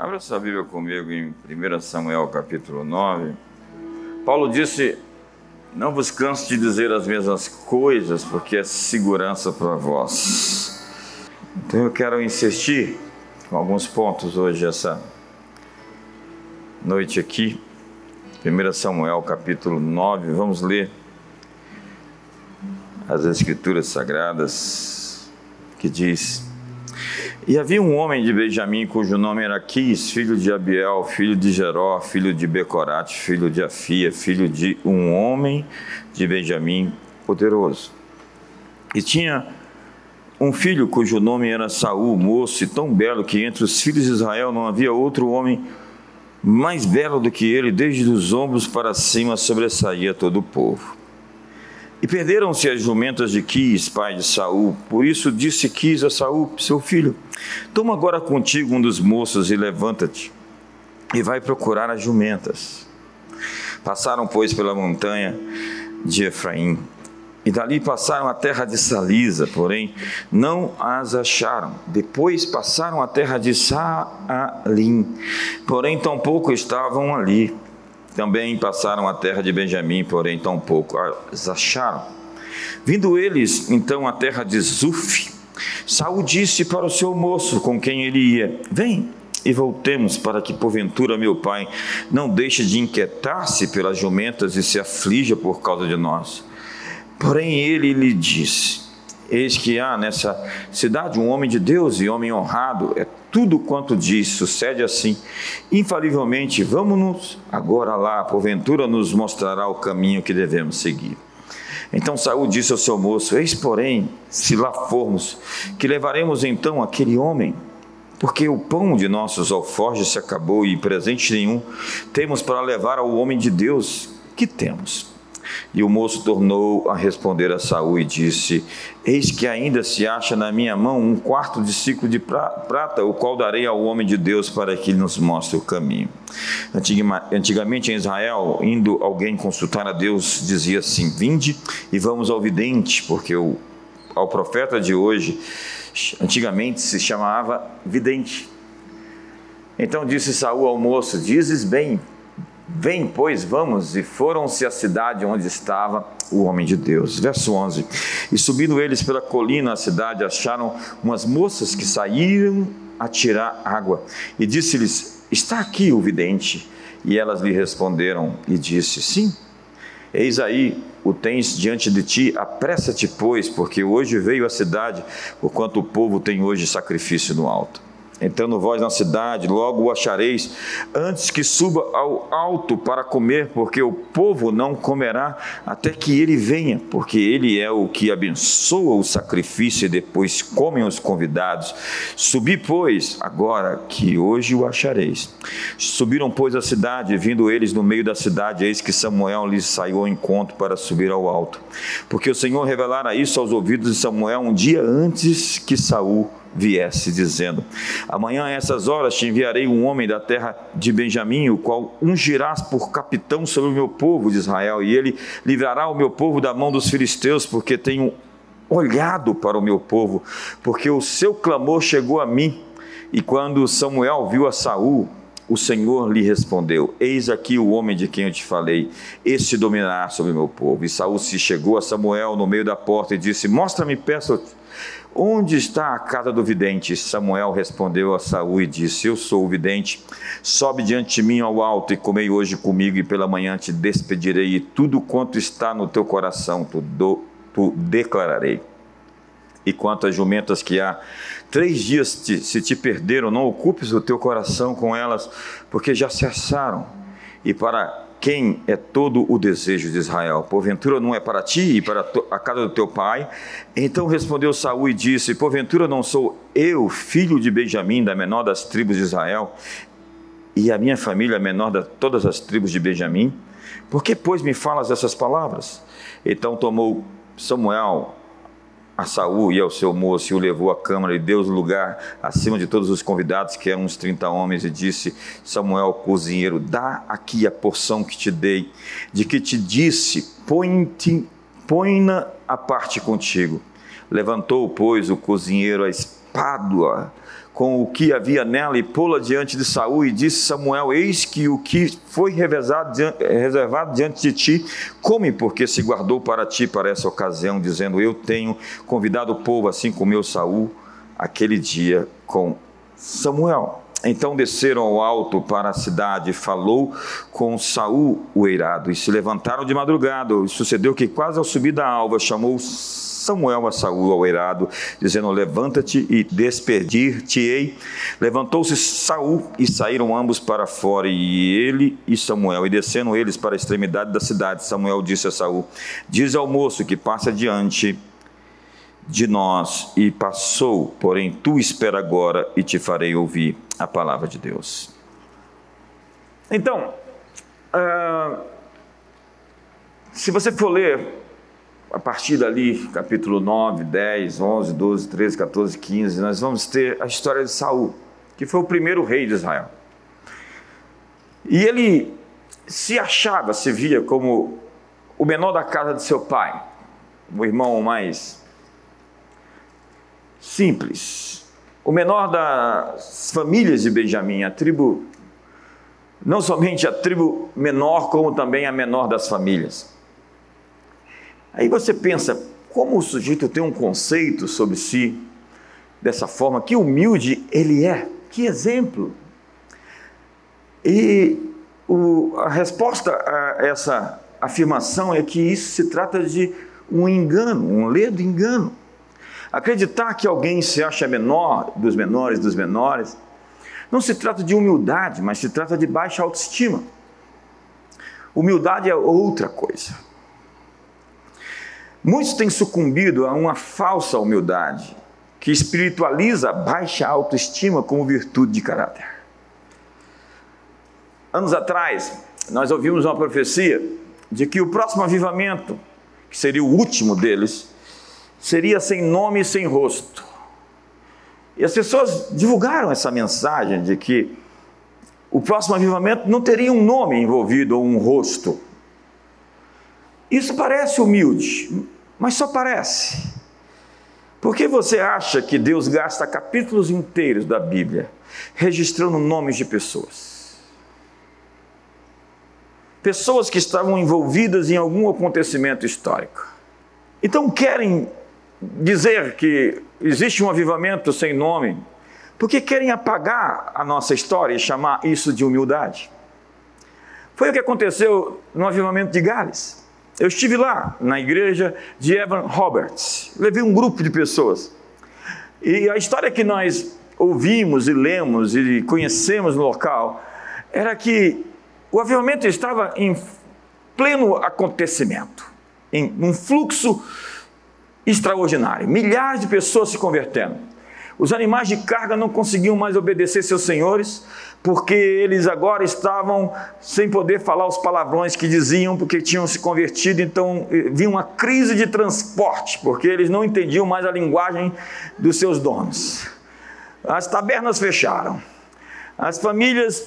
Abra sua Bíblia comigo em 1 Samuel capítulo 9. Paulo disse: Não vos canso de dizer as mesmas coisas, porque é segurança para vós. Então eu quero insistir com alguns pontos hoje, essa noite aqui. 1 Samuel capítulo 9, vamos ler as Escrituras Sagradas que diz. E havia um homem de Benjamim cujo nome era Quis, filho de Abiel, filho de Jeró, filho de Becorate, filho de Afia, filho de um homem de Benjamim poderoso. E tinha um filho cujo nome era Saul, moço e tão belo que entre os filhos de Israel não havia outro homem mais belo do que ele, desde os ombros para cima sobressaía todo o povo. E perderam-se as jumentas de Quis, pai de Saul. Por isso disse Quis a Saul, seu filho: Toma agora contigo um dos moços e levanta-te, e vai procurar as jumentas. Passaram, pois, pela montanha de Efraim, e dali passaram a terra de Salisa, porém não as acharam. Depois passaram a terra de Saalim, porém tampouco estavam ali. Também passaram a terra de Benjamim, porém tão pouco as acharam. Vindo eles então à terra de Zuf, Saul disse para o seu moço com quem ele ia: Vem e voltemos para que porventura meu pai não deixe de inquietar-se pelas jumentas e se aflija por causa de nós. Porém ele lhe disse: Eis que há nessa cidade um homem de Deus e homem honrado, é tudo quanto diz sucede assim. Infalivelmente, vamos-nos agora lá, porventura nos mostrará o caminho que devemos seguir. Então Saul disse ao seu moço: Eis, porém, se lá formos, que levaremos então aquele homem, porque o pão de nossos alforjes se acabou e presente nenhum temos para levar ao homem de Deus. Que temos? E o moço tornou a responder a Saul e disse: Eis que ainda se acha na minha mão um quarto de ciclo de prata, o qual darei ao homem de Deus para que ele nos mostre o caminho. Antigamente em Israel, indo alguém consultar a Deus, dizia assim: Vinde e vamos ao vidente, porque o, ao profeta de hoje, antigamente se chamava vidente. Então disse Saul ao moço: Dizes bem, Vem, pois, vamos. E foram-se à cidade onde estava o homem de Deus. Verso 11. E subindo eles pela colina à cidade, acharam umas moças que saíram a tirar água. E disse-lhes: Está aqui o vidente. E elas lhe responderam e disse: Sim. Eis aí o tens diante de ti, apressa-te, pois, porque hoje veio a cidade, porquanto o povo tem hoje sacrifício no alto. Entrando vós na cidade, logo o achareis, antes que suba ao alto para comer, porque o povo não comerá até que ele venha, porque ele é o que abençoa o sacrifício e depois comem os convidados. Subi, pois, agora que hoje o achareis. Subiram, pois, a cidade, vindo eles no meio da cidade, eis que Samuel lhes saiu ao encontro para subir ao alto. Porque o Senhor revelara isso aos ouvidos de Samuel um dia antes que Saul viesse, dizendo: Amanhã a essas horas te enviarei um homem da terra de Benjamim, o qual ungirás por capitão sobre o meu povo de Israel, e ele livrará o meu povo da mão dos filisteus, porque tenho olhado para o meu povo, porque o seu clamor chegou a mim. E quando Samuel viu a Saul, o Senhor lhe respondeu: Eis aqui o homem de quem eu te falei, este dominará sobre o meu povo. E Saul se chegou a Samuel no meio da porta e disse: Mostra-me, peço Onde está a casa do vidente? Samuel respondeu a Saul e disse: Eu sou o vidente. Sobe diante de mim ao alto e comei hoje comigo, e pela manhã te despedirei, e tudo quanto está no teu coração tu, do, tu declararei. E quanto às jumentas que há, três dias te, se te perderam, não ocupes o teu coração com elas, porque já se assaram. E para quem é todo o desejo de Israel? Porventura não é para ti e para a casa do teu pai? Então respondeu Saul e disse: Porventura não sou eu, filho de Benjamim, da menor das tribos de Israel, e a minha família a menor de todas as tribos de Benjamim? Por que, pois, me falas essas palavras? Então tomou Samuel a Saul e ao seu moço e o levou à câmara e deu lugar acima de todos os convidados, que eram uns 30 homens, e disse: Samuel, cozinheiro, dá aqui a porção que te dei, de que te disse: põe-na a parte contigo. Levantou, pois, o cozinheiro a Pádua com o que havia nela e pô-la diante de Saul e disse Samuel eis que o que foi reservado diante de ti come porque se guardou para ti para essa ocasião dizendo eu tenho convidado o povo assim como Saul aquele dia com Samuel então desceram ao alto para a cidade, falou com Saul o eirado, e se levantaram de madrugada. E sucedeu que quase ao subir da alva chamou Samuel a Saul ao eirado, dizendo: Levanta-te e despedir-te-ei. Levantou-se Saul e saíram ambos para fora, e ele e Samuel, e descendo eles para a extremidade da cidade. Samuel disse a Saul: Diz ao moço que passa adiante de nós, e passou, porém tu espera agora e te farei ouvir a palavra de Deus. Então, uh, se você for ler a partir dali, capítulo 9, 10, 11, 12, 13, 14, 15, nós vamos ter a história de Saul, que foi o primeiro rei de Israel. E ele se achava, se via como o menor da casa de seu pai, o irmão mais simples, o menor das famílias de Benjamim, a tribo, não somente a tribo menor, como também a menor das famílias. Aí você pensa, como o sujeito tem um conceito sobre si dessa forma, que humilde ele é, que exemplo. E o, a resposta a essa afirmação é que isso se trata de um engano, um ledo engano. Acreditar que alguém se acha menor dos menores dos menores, não se trata de humildade, mas se trata de baixa autoestima. Humildade é outra coisa. Muitos têm sucumbido a uma falsa humildade, que espiritualiza a baixa autoestima como virtude de caráter. Anos atrás, nós ouvimos uma profecia de que o próximo avivamento, que seria o último deles, seria sem nome e sem rosto. E as pessoas divulgaram essa mensagem de que o próximo avivamento não teria um nome envolvido ou um rosto. Isso parece humilde, mas só parece. Por que você acha que Deus gasta capítulos inteiros da Bíblia registrando nomes de pessoas? Pessoas que estavam envolvidas em algum acontecimento histórico. Então querem dizer que existe um avivamento sem nome, porque querem apagar a nossa história e chamar isso de humildade. Foi o que aconteceu no avivamento de Gales. Eu estive lá na igreja de Evan Roberts, levei um grupo de pessoas. E a história que nós ouvimos e lemos e conhecemos no local era que o avivamento estava em pleno acontecimento, em um fluxo extraordinário, milhares de pessoas se convertendo. Os animais de carga não conseguiam mais obedecer seus senhores, porque eles agora estavam sem poder falar os palavrões que diziam, porque tinham se convertido, então eh, vinha uma crise de transporte, porque eles não entendiam mais a linguagem dos seus donos. As tabernas fecharam, as famílias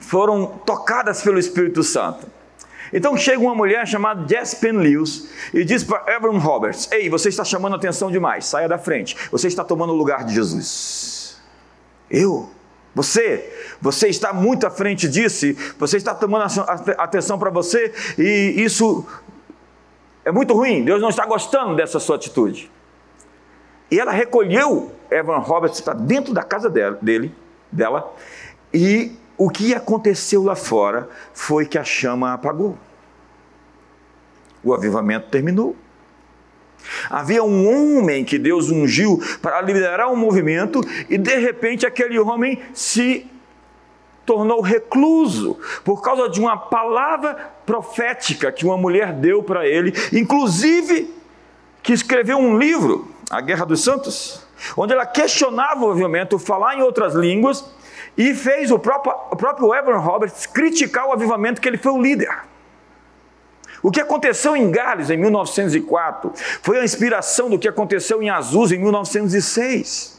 foram tocadas pelo Espírito Santo. Então chega uma mulher chamada Jess Lewis e diz para Evan Roberts: Ei, você está chamando atenção demais, saia da frente, você está tomando o lugar de Jesus. Eu? Você, você está muito à frente disso, você está tomando atenção para você e isso é muito ruim. Deus não está gostando dessa sua atitude. E ela recolheu Evan Roberts para dentro da casa dela, dele, dela e o que aconteceu lá fora foi que a chama apagou. O avivamento terminou. Havia um homem que Deus ungiu para liderar um movimento e de repente aquele homem se tornou recluso por causa de uma palavra profética que uma mulher deu para ele, inclusive que escreveu um livro, A Guerra dos Santos, onde ela questionava o avivamento, falar em outras línguas e fez o próprio, o próprio Evan Roberts criticar o avivamento que ele foi o líder. O que aconteceu em Gales em 1904 foi a inspiração do que aconteceu em Azusa em 1906.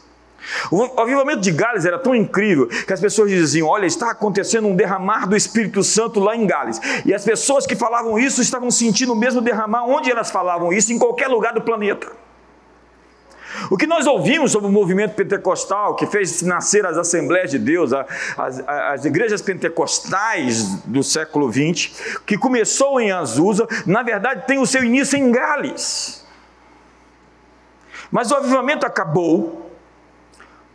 O avivamento de Gales era tão incrível que as pessoas diziam: Olha, está acontecendo um derramar do Espírito Santo lá em Gales. E as pessoas que falavam isso estavam sentindo o mesmo derramar onde elas falavam isso, em qualquer lugar do planeta. O que nós ouvimos sobre o movimento pentecostal, que fez nascer as Assembleias de Deus, as, as igrejas pentecostais do século XX, que começou em Azusa, na verdade tem o seu início em Gales. Mas o avivamento acabou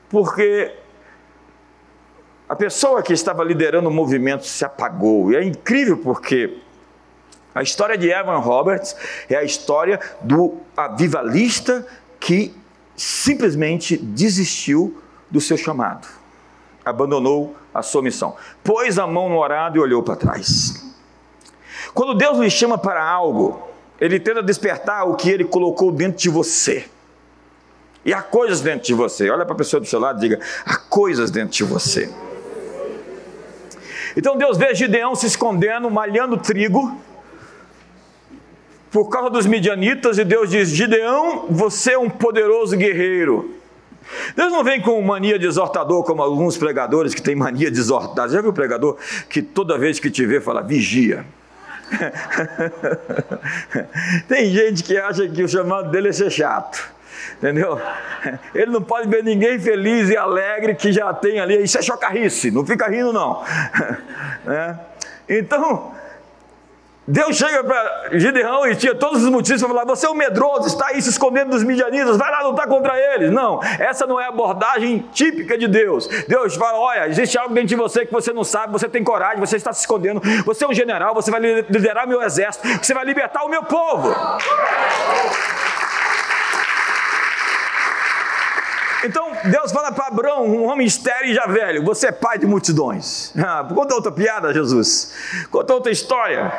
porque a pessoa que estava liderando o movimento se apagou. E é incrível porque a história de Evan Roberts é a história do avivalista que simplesmente desistiu do seu chamado, abandonou a sua missão, pôs a mão no arado e olhou para trás. Quando Deus lhe chama para algo, Ele tenta despertar o que Ele colocou dentro de você. E há coisas dentro de você. Olha para a pessoa do seu lado e diga: há coisas dentro de você. Então Deus vê Gideão se escondendo, malhando trigo, por causa dos midianitas, e Deus diz: Gideão, você é um poderoso guerreiro. Deus não vem com mania de exortador, como alguns pregadores que têm mania de exortar. Já viu o pregador que toda vez que te vê fala, vigia? Tem gente que acha que o chamado dele é ser chato. Entendeu? Ele não pode ver ninguém feliz e alegre que já tem ali. Isso é chocarrice, não fica rindo, não. É. Então, Deus chega para Gideão e tinha todos os motivos para falar: você é um medroso, está aí se escondendo dos midianitas, vai lá lutar contra eles. Não, essa não é a abordagem típica de Deus. Deus fala: olha, existe algo dentro de você que você não sabe, você tem coragem, você está se escondendo, você é um general, você vai liderar meu exército, você vai libertar o meu povo. Então Deus fala para Abraão, um homem estéreo e já velho: Você é pai de multidões. Ah, conta outra piada, Jesus. Conta outra história.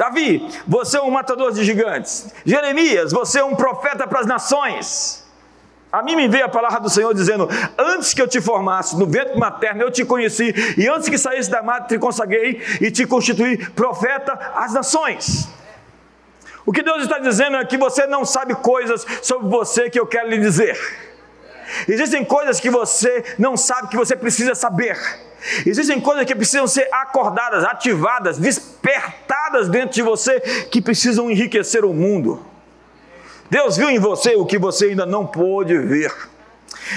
Davi, você é um matador de gigantes. Jeremias, você é um profeta para as nações. A mim me veio a palavra do Senhor dizendo: Antes que eu te formasse no ventre materno, eu te conheci, e antes que saísse da mata, te consagrei e te constituí profeta às nações. O que Deus está dizendo é que você não sabe coisas sobre você que eu quero lhe dizer. Existem coisas que você não sabe que você precisa saber. Existem coisas que precisam ser acordadas, ativadas, despertadas dentro de você que precisam enriquecer o mundo. Deus viu em você o que você ainda não pôde ver.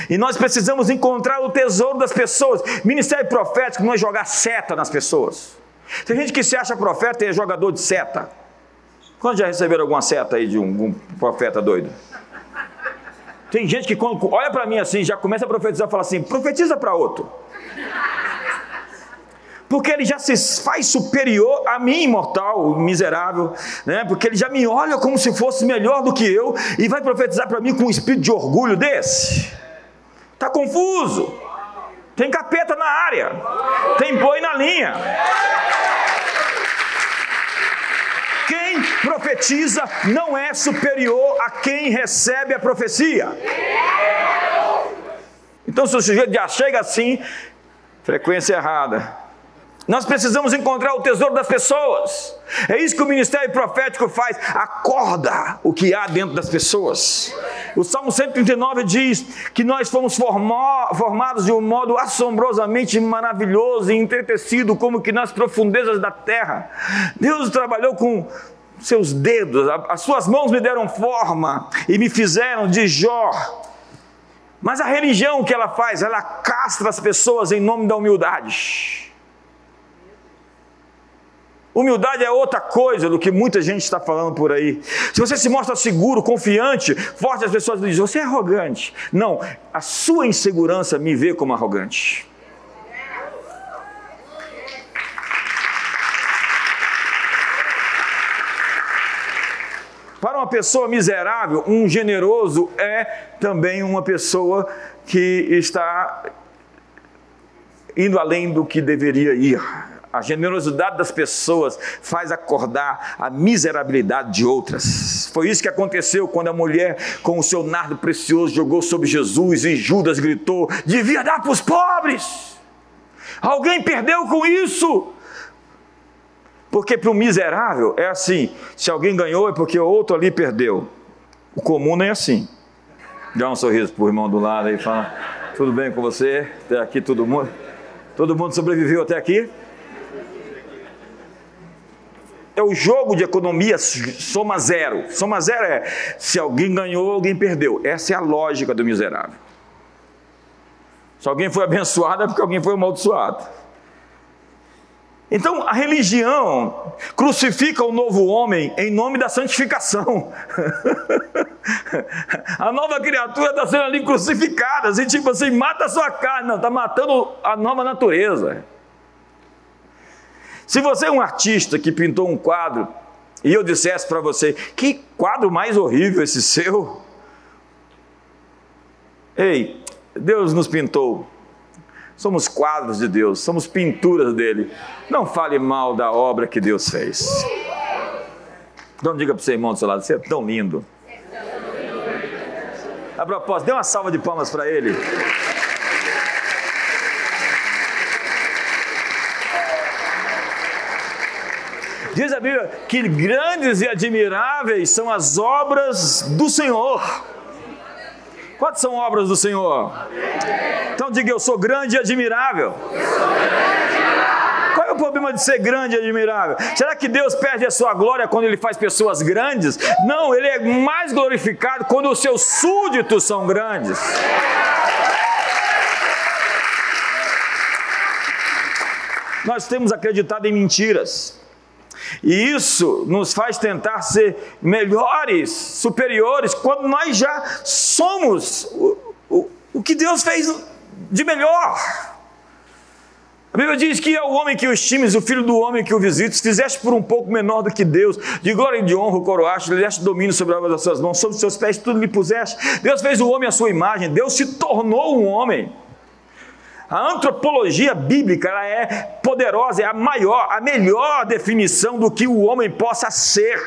E nós precisamos encontrar o tesouro das pessoas. Ministério profético não é jogar seta nas pessoas. Tem gente que se acha profeta e é jogador de seta. Quando já receberam alguma seta aí de um, um profeta doido? Tem gente que quando olha para mim assim, já começa a profetizar fala assim: profetiza para outro. Porque ele já se faz superior a mim, mortal, miserável, né? porque ele já me olha como se fosse melhor do que eu e vai profetizar para mim com um espírito de orgulho desse. Está confuso. Tem capeta na área, tem boi na linha. Quem profetiza não é superior a quem recebe a profecia. Então, se o sujeito já chega assim, frequência errada. Nós precisamos encontrar o tesouro das pessoas. É isso que o ministério profético faz. Acorda o que há dentro das pessoas. O Salmo 139 diz que nós fomos formados de um modo assombrosamente maravilhoso e entretecido, como que nas profundezas da terra. Deus trabalhou com seus dedos, as suas mãos me deram forma e me fizeram de Jó. Mas a religião que ela faz, ela castra as pessoas em nome da humildade. Humildade é outra coisa do que muita gente está falando por aí. Se você se mostra seguro, confiante, forte, as pessoas dizem: você é arrogante. Não, a sua insegurança me vê como arrogante. Para uma pessoa miserável, um generoso é também uma pessoa que está indo além do que deveria ir. A generosidade das pessoas faz acordar a miserabilidade de outras. Foi isso que aconteceu quando a mulher, com o seu nardo precioso, jogou sobre Jesus e Judas gritou: devia dar para os pobres. Alguém perdeu com isso. Porque para o miserável é assim: se alguém ganhou é porque outro ali perdeu. O comum não é assim. Dá um sorriso para o irmão do lado e fala: tudo bem com você? Até aqui todo mundo? Todo mundo sobreviveu até aqui? é o jogo de economia soma zero. Soma zero é se alguém ganhou, alguém perdeu. Essa é a lógica do miserável. Se alguém foi abençoado, é porque alguém foi amaldiçoado. Então, a religião crucifica o novo homem em nome da santificação. a nova criatura está sendo ali crucificada, assim, tipo assim, mata a sua carne, não, está matando a nova natureza. Se você é um artista que pintou um quadro e eu dissesse para você, que quadro mais horrível esse seu? Ei, Deus nos pintou Somos quadros de Deus, somos pinturas dele. Não fale mal da obra que Deus fez. Então diga para o seu irmão do seu lado, você é tão lindo. A propósito, dê uma salva de palmas para ele. Diz a Bíblia que grandes e admiráveis são as obras do Senhor. Quantas são obras do Senhor? Então diga: Eu sou grande e admirável. Qual é o problema de ser grande e admirável? Será que Deus perde a sua glória quando Ele faz pessoas grandes? Não, Ele é mais glorificado quando os seus súditos são grandes. Nós temos acreditado em mentiras. E isso nos faz tentar ser melhores, superiores, quando nós já somos o, o, o que Deus fez de melhor. A Bíblia diz que é o homem que o estimes, o filho do homem que o visites, fizeste por um pouco menor do que Deus, de glória e de honra o coroaste, lhe deste domínio sobre a obra das suas mãos, sobre os seus pés tudo lhe puseste. Deus fez o homem à sua imagem, Deus se tornou um homem. A antropologia bíblica ela é poderosa, é a maior, a melhor definição do que o homem possa ser.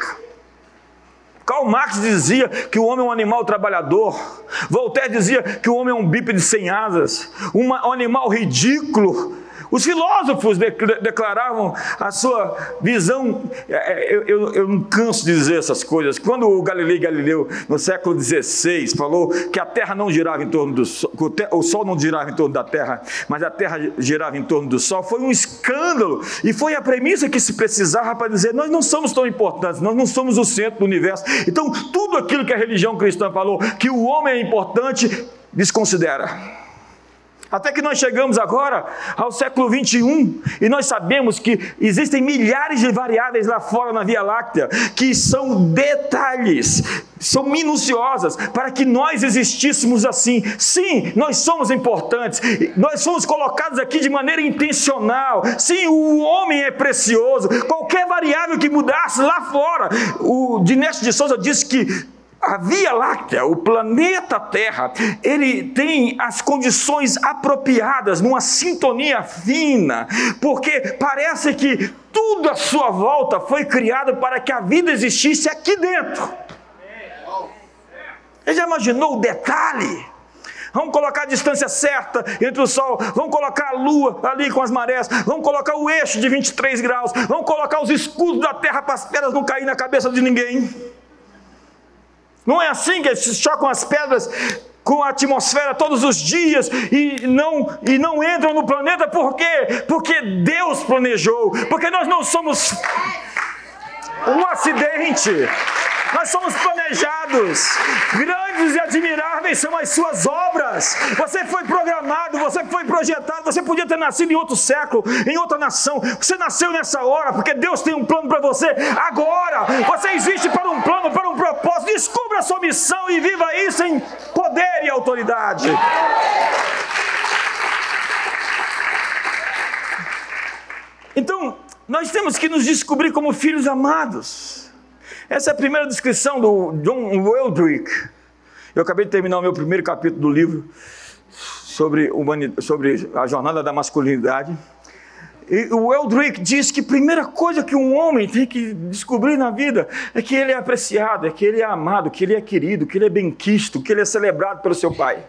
Karl Marx dizia que o homem é um animal trabalhador. Voltaire dizia que o homem é um bípede sem asas, um animal ridículo os filósofos declaravam a sua visão. É, é, eu, eu, eu, não canso de dizer essas coisas. Quando o Galileu Galileu, no século XVI, falou que a Terra não girava em torno do Sol, o Sol não girava em torno da Terra, mas a Terra girava em torno do Sol, foi um escândalo. E foi a premissa que se precisava para dizer: nós não somos tão importantes, nós não somos o centro do universo. Então, tudo aquilo que a religião cristã falou, que o homem é importante, desconsidera. Até que nós chegamos agora ao século 21 e nós sabemos que existem milhares de variáveis lá fora na Via Láctea que são detalhes, são minuciosas para que nós existíssemos assim. Sim, nós somos importantes, nós somos colocados aqui de maneira intencional. Sim, o homem é precioso. Qualquer variável que mudasse lá fora, o Dinécio de Souza disse que a Via Láctea, o planeta Terra, ele tem as condições apropriadas, numa sintonia fina, porque parece que tudo à sua volta foi criado para que a vida existisse aqui dentro. Ele já imaginou o detalhe? Vamos colocar a distância certa entre o Sol, vamos colocar a Lua ali com as marés, vamos colocar o eixo de 23 graus, vamos colocar os escudos da Terra para as pedras não caírem na cabeça de ninguém. Não é assim que eles chocam as pedras com a atmosfera todos os dias e não, e não entram no planeta, por quê? Porque Deus planejou, porque nós não somos um acidente. Nós somos planejados. Grandes e admiráveis são as suas obras. Você foi programado, você foi projetado. Você podia ter nascido em outro século, em outra nação. Você nasceu nessa hora porque Deus tem um plano para você agora. Você existe para um plano, para um propósito. Descubra a sua missão e viva isso em poder e autoridade. Então, nós temos que nos descobrir como filhos amados. Essa é a primeira descrição do John Weldrick. Eu acabei de terminar o meu primeiro capítulo do livro sobre, sobre a jornada da masculinidade. E o Eldrick diz que a primeira coisa que um homem tem que descobrir na vida é que ele é apreciado, é que ele é amado, que ele é querido, que ele é benquisto, que ele é celebrado pelo seu pai.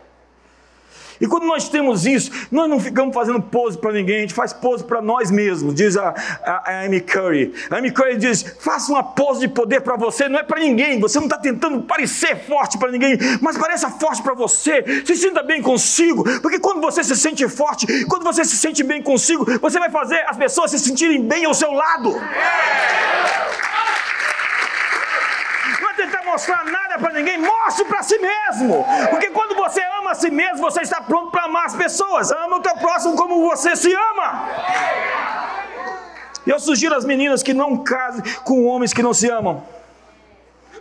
E quando nós temos isso, nós não ficamos fazendo pose para ninguém, a gente faz pose para nós mesmos, diz a, a, a Amy Curry. A Amy Curry diz: faça uma pose de poder para você, não é para ninguém, você não está tentando parecer forte para ninguém, mas pareça forte para você, se sinta bem consigo, porque quando você se sente forte, quando você se sente bem consigo, você vai fazer as pessoas se sentirem bem ao seu lado. Mostrar nada para ninguém, mostre para si mesmo. Porque quando você ama a si mesmo, você está pronto para amar as pessoas. Ama o teu próximo como você se ama. Eu sugiro às meninas que não casem com homens que não se amam.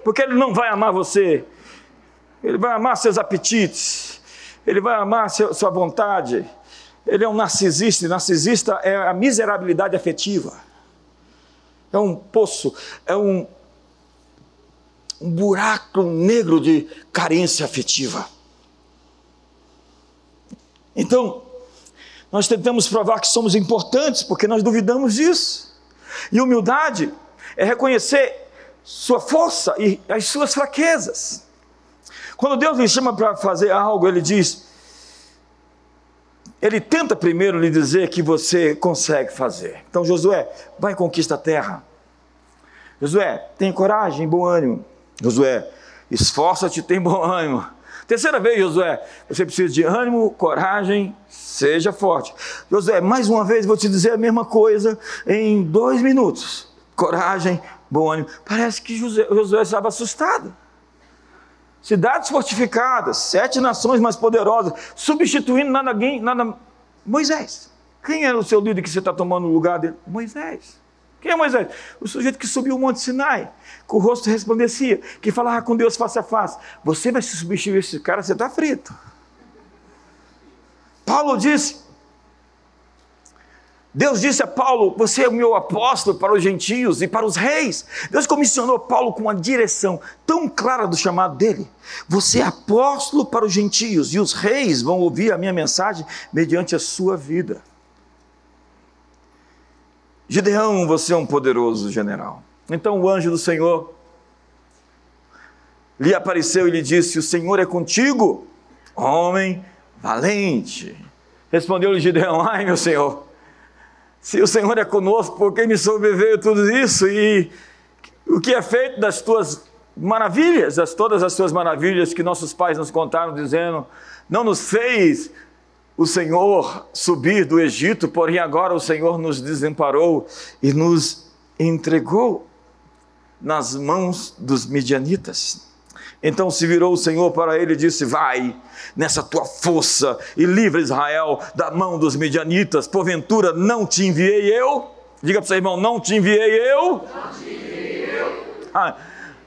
Porque ele não vai amar você. Ele vai amar seus apetites. Ele vai amar seu, sua vontade. Ele é um narcisista, e narcisista é a miserabilidade afetiva. É um poço, é um, um buraco negro de carência afetiva. Então, nós tentamos provar que somos importantes porque nós duvidamos disso. E humildade é reconhecer sua força e as suas fraquezas. Quando Deus lhe chama para fazer algo, Ele diz: Ele tenta primeiro lhe dizer que você consegue fazer. Então, Josué, vai e conquista a terra. Josué, tem coragem, bom ânimo. Josué, esforça-te, tem bom ânimo. Terceira vez, Josué, você precisa de ânimo, coragem, seja forte. Josué, mais uma vez vou te dizer a mesma coisa em dois minutos. Coragem, bom ânimo. Parece que Josué, Josué estava assustado. Cidades fortificadas, sete nações mais poderosas, substituindo nada, nada Moisés. Quem era o seu líder que você está tomando o lugar dele? Moisés. Quem é Moisés? O sujeito que subiu o Monte Sinai, com o rosto resplandecia, que falava com Deus face a face. Você vai se substituir esse cara, você está frito. Paulo disse, Deus disse a Paulo: Você é o meu apóstolo para os gentios e para os reis. Deus comissionou Paulo com uma direção tão clara do chamado dele. Você é apóstolo para os gentios e os reis vão ouvir a minha mensagem mediante a sua vida. Gideão, você é um poderoso general. Então o anjo do Senhor lhe apareceu e lhe disse: O Senhor é contigo, homem valente. Respondeu-lhe Gideão: Ai, meu Senhor, se o Senhor é conosco, por que me sobreveio tudo isso? E o que é feito das tuas maravilhas, das todas as tuas maravilhas que nossos pais nos contaram, dizendo: Não nos fez o Senhor subir do Egito, porém agora o Senhor nos desamparou e nos entregou nas mãos dos midianitas. Então se virou o Senhor para ele e disse: Vai nessa tua força e livra Israel da mão dos midianitas. Porventura não te enviei eu? Diga para o seu irmão: Não te enviei eu? Não te enviei eu. Ah,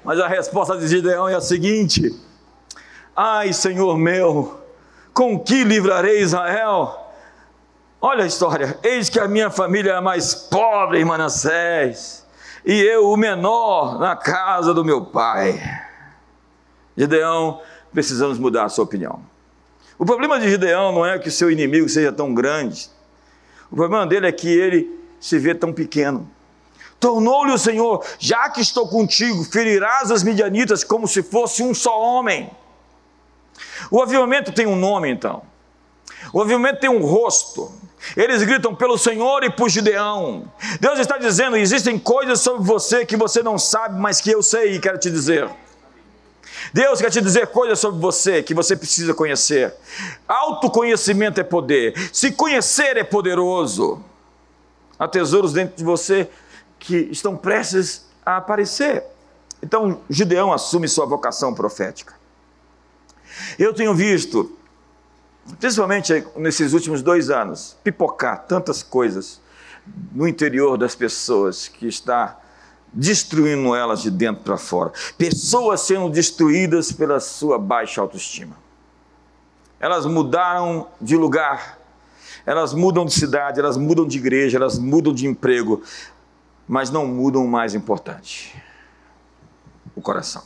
mas a resposta de Gideão é a seguinte: Ai, Senhor meu, com que livrarei Israel? Olha a história. Eis que a minha família é mais pobre em Manassés, e eu o menor na casa do meu pai. Gideão, precisamos mudar a sua opinião. O problema de Gideão não é que o seu inimigo seja tão grande. O problema dele é que ele se vê tão pequeno. Tornou-lhe o Senhor, já que estou contigo, ferirás as midianitas como se fosse um só homem. O avivamento tem um nome, então. O avivamento tem um rosto. Eles gritam pelo Senhor e por Gideão. Deus está dizendo: existem coisas sobre você que você não sabe, mas que eu sei e quero te dizer. Deus quer te dizer coisas sobre você que você precisa conhecer. Autoconhecimento é poder. Se conhecer é poderoso. Há tesouros dentro de você que estão prestes a aparecer. Então, Gideão assume sua vocação profética. Eu tenho visto, principalmente nesses últimos dois anos, pipocar tantas coisas no interior das pessoas que está destruindo elas de dentro para fora. Pessoas sendo destruídas pela sua baixa autoestima. Elas mudaram de lugar, elas mudam de cidade, elas mudam de igreja, elas mudam de emprego, mas não mudam o mais importante: o coração.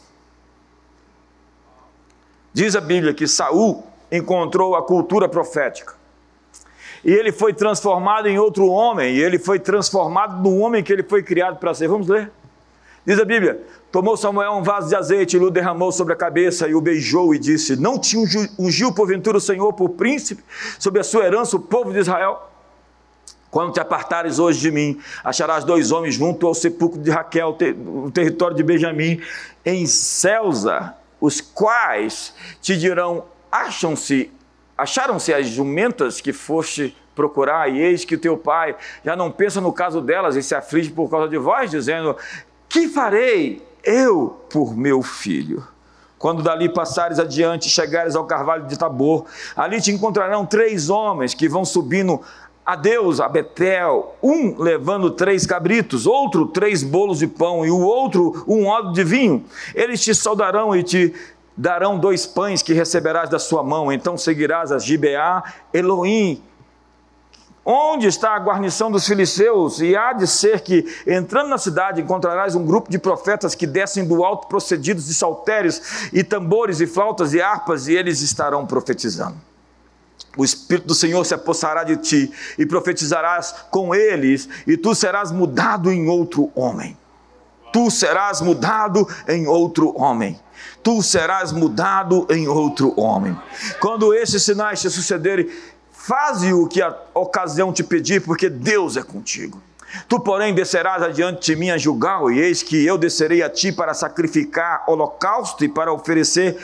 Diz a Bíblia que Saul encontrou a cultura profética. E ele foi transformado em outro homem, e ele foi transformado no homem que ele foi criado para ser. Vamos ler. Diz a Bíblia: tomou Samuel um vaso de azeite e o derramou sobre a cabeça e o beijou e disse: Não te ungiu porventura o Senhor por príncipe sobre a sua herança, o povo de Israel? Quando te apartares hoje de mim, acharás dois homens junto ao sepulcro de Raquel, no território de Benjamim, em Celza, os quais te dirão: acham-se, acharam-se as jumentas que foste procurar, e eis que o teu pai já não pensa no caso delas e se aflige por causa de vós, dizendo: Que farei eu por meu filho? Quando dali passares adiante, chegares ao carvalho de Tabor, ali te encontrarão três homens que vão subindo a Deus, a Betel, um levando três cabritos, outro três bolos de pão e o outro um odre de vinho. Eles te saudarão e te darão dois pães que receberás da sua mão. Então seguirás a Gibeá, Elohim, Onde está a guarnição dos filisteus? E há de ser que, entrando na cidade, encontrarás um grupo de profetas que descem do alto, procedidos de saltérios e tambores e flautas e harpas, e eles estarão profetizando. O Espírito do Senhor se apossará de ti, e profetizarás com eles, e tu serás mudado em outro homem. Tu serás mudado em outro homem tu serás mudado em outro homem. Quando esses sinais te sucederem, Faze o que a ocasião te pedir, porque Deus é contigo. Tu, porém, descerás adiante de mim a julgar, e eis que eu descerei a ti para sacrificar holocausto e para oferecer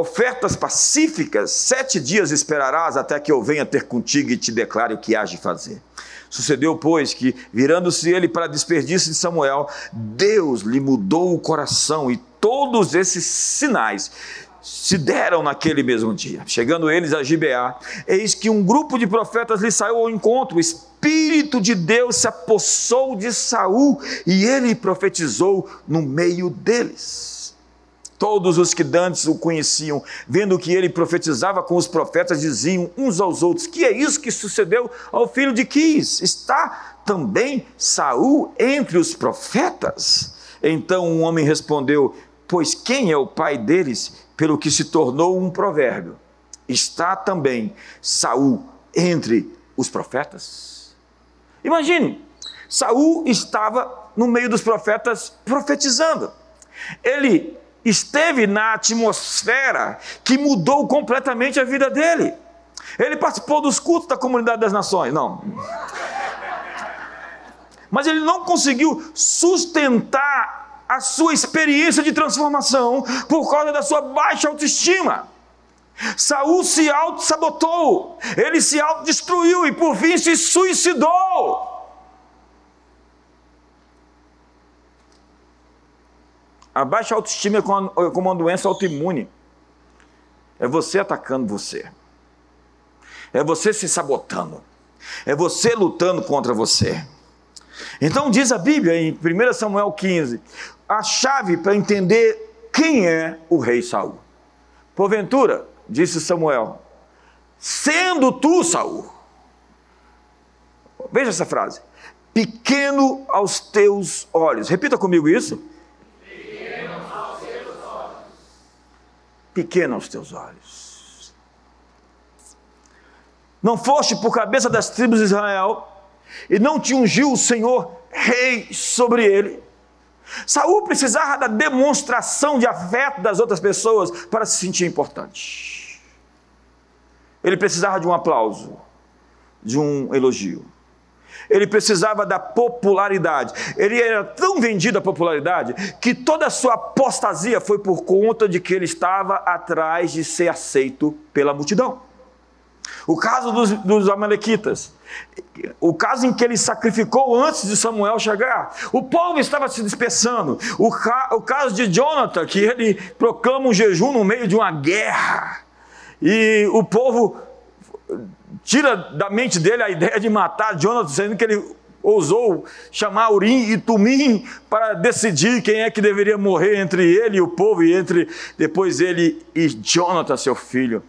ofertas pacíficas. Sete dias esperarás até que eu venha ter contigo e te declare o que hás de fazer. Sucedeu, pois, que, virando-se ele para desperdício de Samuel, Deus lhe mudou o coração e todos esses sinais se deram naquele mesmo dia. Chegando eles a Gibeá, eis que um grupo de profetas lhe saiu ao encontro. O Espírito de Deus se apossou de Saul e ele profetizou no meio deles. Todos os que dantes o conheciam, vendo que ele profetizava com os profetas, diziam uns aos outros: Que é isso que sucedeu ao filho de Quis? Está também Saul entre os profetas? Então um homem respondeu: Pois quem é o pai deles? pelo que se tornou um provérbio. Está também Saul entre os profetas? Imagine, Saul estava no meio dos profetas profetizando. Ele esteve na atmosfera que mudou completamente a vida dele. Ele participou dos cultos da comunidade das nações, não. Mas ele não conseguiu sustentar a sua experiência de transformação por causa da sua baixa autoestima. Saul se auto-sabotou, ele se autodestruiu e por fim se suicidou. A baixa autoestima é como uma doença autoimune. É você atacando você. É você se sabotando. É você lutando contra você. Então diz a Bíblia em 1 Samuel 15: a chave para entender quem é o rei Saul. Porventura, disse Samuel, sendo tu, Saul, veja essa frase, pequeno aos teus olhos. Repita comigo isso. Pequeno aos teus olhos. Não foste por cabeça das tribos de Israel, e não te ungiu o Senhor rei sobre ele. Saul precisava da demonstração de afeto das outras pessoas para se sentir importante. Ele precisava de um aplauso, de um elogio. Ele precisava da popularidade. Ele era tão vendido a popularidade que toda a sua apostasia foi por conta de que ele estava atrás de ser aceito pela multidão. O caso dos, dos Amalequitas, o caso em que ele sacrificou antes de Samuel chegar, o povo estava se dispersando. O, ca, o caso de Jonathan, que ele proclama um jejum no meio de uma guerra, e o povo tira da mente dele a ideia de matar Jonathan, sendo que ele ousou chamar Urim e Tumim para decidir quem é que deveria morrer entre ele e o povo, e entre depois ele e Jonathan, seu filho.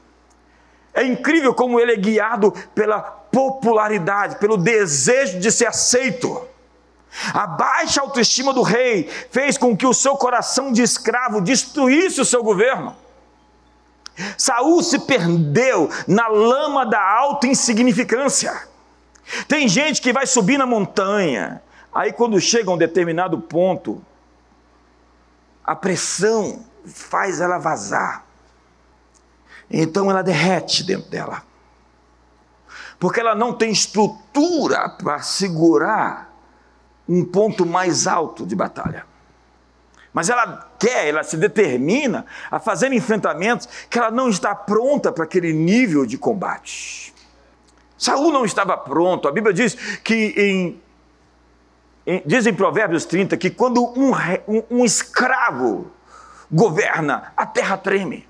É incrível como ele é guiado pela popularidade, pelo desejo de ser aceito. A baixa autoestima do rei fez com que o seu coração de escravo destruísse o seu governo. Saul se perdeu na lama da alta insignificância. Tem gente que vai subir na montanha, aí quando chega a um determinado ponto, a pressão faz ela vazar. Então ela derrete dentro dela. Porque ela não tem estrutura para segurar um ponto mais alto de batalha. Mas ela quer, ela se determina a fazer enfrentamentos que ela não está pronta para aquele nível de combate. Saul não estava pronto. A Bíblia diz que em, em diz em Provérbios 30 que quando um, um, um escravo governa, a terra treme.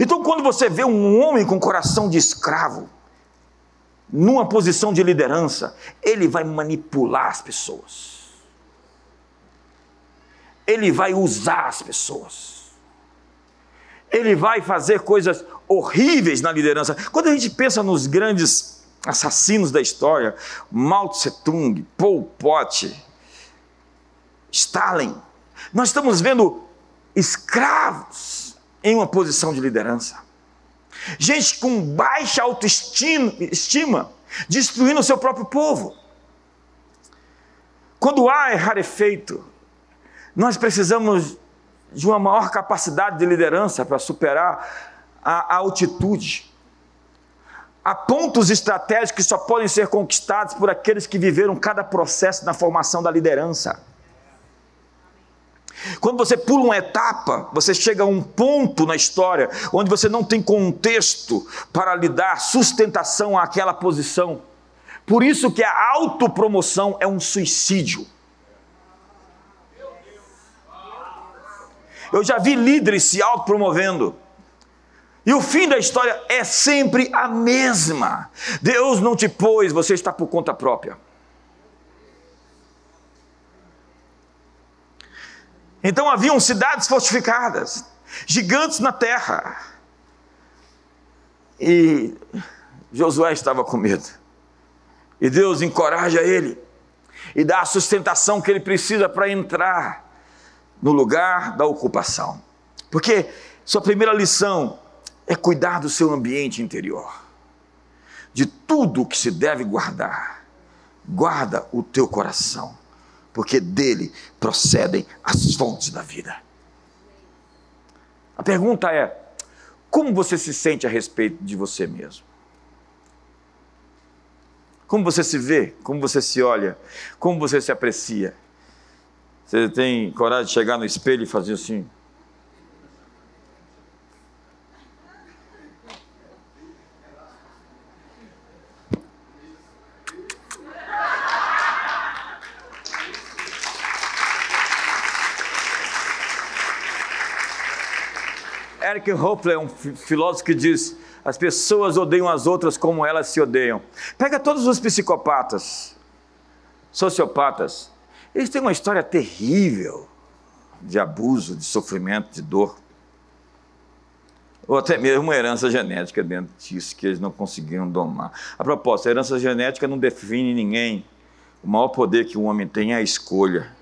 Então, quando você vê um homem com coração de escravo, numa posição de liderança, ele vai manipular as pessoas. Ele vai usar as pessoas. Ele vai fazer coisas horríveis na liderança. Quando a gente pensa nos grandes assassinos da história, Mao Tse Tung, Pol Pot, Stalin, nós estamos vendo escravos em uma posição de liderança. Gente com baixa autoestima, destruindo o seu próprio povo. Quando há errar efeito, nós precisamos de uma maior capacidade de liderança para superar a, altitude. Há pontos estratégicos que só podem ser conquistados por aqueles que viveram cada processo na formação da liderança. Quando você pula uma etapa, você chega a um ponto na história onde você não tem contexto para lhe dar sustentação àquela posição. Por isso que a autopromoção é um suicídio. Eu já vi líderes se autopromovendo. E o fim da história é sempre a mesma. Deus não te pôs, você está por conta própria. Então haviam cidades fortificadas, gigantes na terra. E Josué estava com medo. E Deus encoraja ele e dá a sustentação que ele precisa para entrar no lugar da ocupação. Porque sua primeira lição é cuidar do seu ambiente interior, de tudo que se deve guardar. Guarda o teu coração porque dele procedem as fontes da vida. A pergunta é: como você se sente a respeito de você mesmo? Como você se vê? Como você se olha? Como você se aprecia? Você tem coragem de chegar no espelho e fazer assim? Eric Hopler é um filósofo que diz: as pessoas odeiam as outras como elas se odeiam. Pega todos os psicopatas, sociopatas, eles têm uma história terrível de abuso, de sofrimento, de dor. Ou até mesmo uma herança genética dentro disso que eles não conseguiram domar. A propósito, a herança genética não define ninguém. O maior poder que o homem tem é a escolha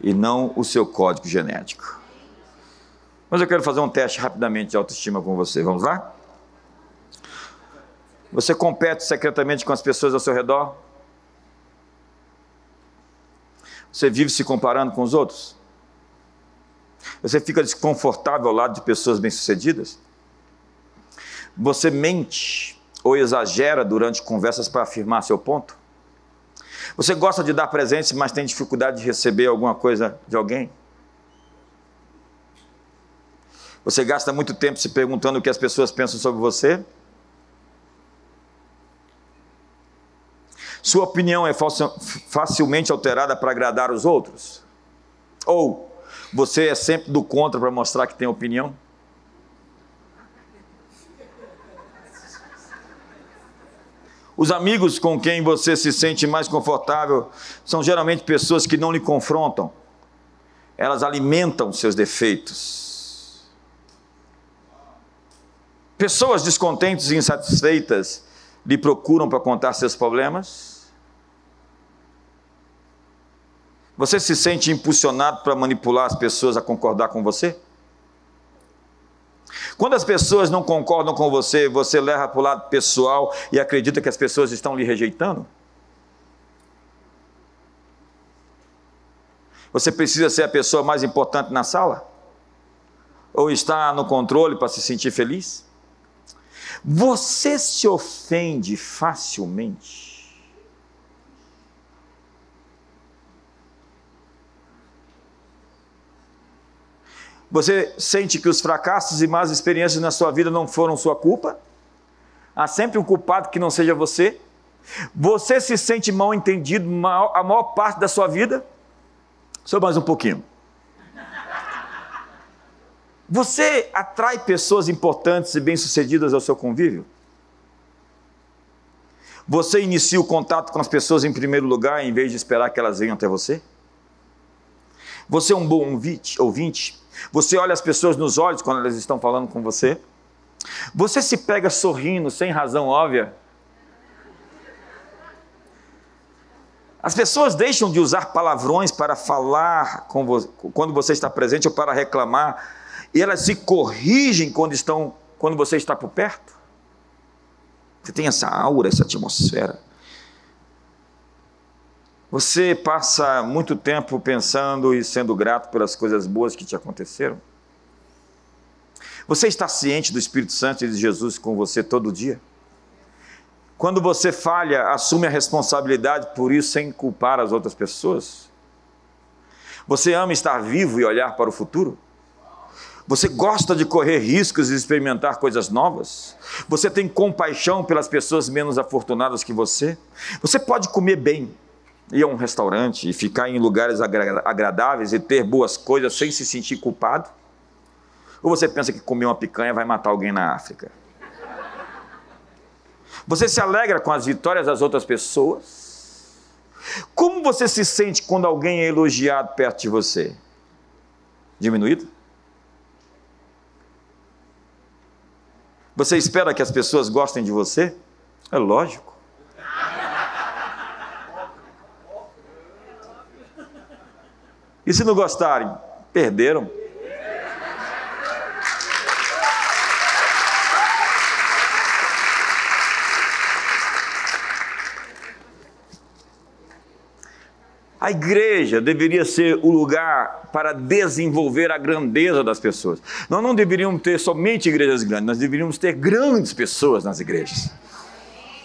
e não o seu código genético. Mas eu quero fazer um teste rapidamente de autoestima com você. Vamos lá? Você compete secretamente com as pessoas ao seu redor? Você vive se comparando com os outros? Você fica desconfortável ao lado de pessoas bem-sucedidas? Você mente ou exagera durante conversas para afirmar seu ponto? Você gosta de dar presentes, mas tem dificuldade de receber alguma coisa de alguém? Você gasta muito tempo se perguntando o que as pessoas pensam sobre você? Sua opinião é facilmente alterada para agradar os outros? Ou você é sempre do contra para mostrar que tem opinião? Os amigos com quem você se sente mais confortável são geralmente pessoas que não lhe confrontam, elas alimentam seus defeitos. Pessoas descontentes e insatisfeitas lhe procuram para contar seus problemas? Você se sente impulsionado para manipular as pessoas a concordar com você? Quando as pessoas não concordam com você, você leva para o lado pessoal e acredita que as pessoas estão lhe rejeitando? Você precisa ser a pessoa mais importante na sala? Ou está no controle para se sentir feliz? Você se ofende facilmente? Você sente que os fracassos e más experiências na sua vida não foram sua culpa? Há sempre um culpado que não seja você? Você se sente mal entendido a maior parte da sua vida? Só mais um pouquinho. Você atrai pessoas importantes e bem-sucedidas ao seu convívio? Você inicia o contato com as pessoas em primeiro lugar, em vez de esperar que elas venham até você? Você é um bom ouvinte? Você olha as pessoas nos olhos quando elas estão falando com você? Você se pega sorrindo sem razão óbvia? As pessoas deixam de usar palavrões para falar você, quando você está presente ou para reclamar, e elas se corrigem quando estão quando você está por perto. Você tem essa aura, essa atmosfera. Você passa muito tempo pensando e sendo grato pelas coisas boas que te aconteceram? Você está ciente do Espírito Santo e de Jesus com você todo dia? Quando você falha, assume a responsabilidade por isso sem culpar as outras pessoas? Você ama estar vivo e olhar para o futuro? Você gosta de correr riscos e experimentar coisas novas? Você tem compaixão pelas pessoas menos afortunadas que você? Você pode comer bem, ir a um restaurante e ficar em lugares agradáveis e ter boas coisas sem se sentir culpado? Ou você pensa que comer uma picanha vai matar alguém na África? Você se alegra com as vitórias das outras pessoas? Como você se sente quando alguém é elogiado perto de você? Diminuído? Você espera que as pessoas gostem de você? É lógico. E se não gostarem? Perderam. A igreja deveria ser o lugar para desenvolver a grandeza das pessoas. Nós não deveríamos ter somente igrejas grandes, nós deveríamos ter grandes pessoas nas igrejas.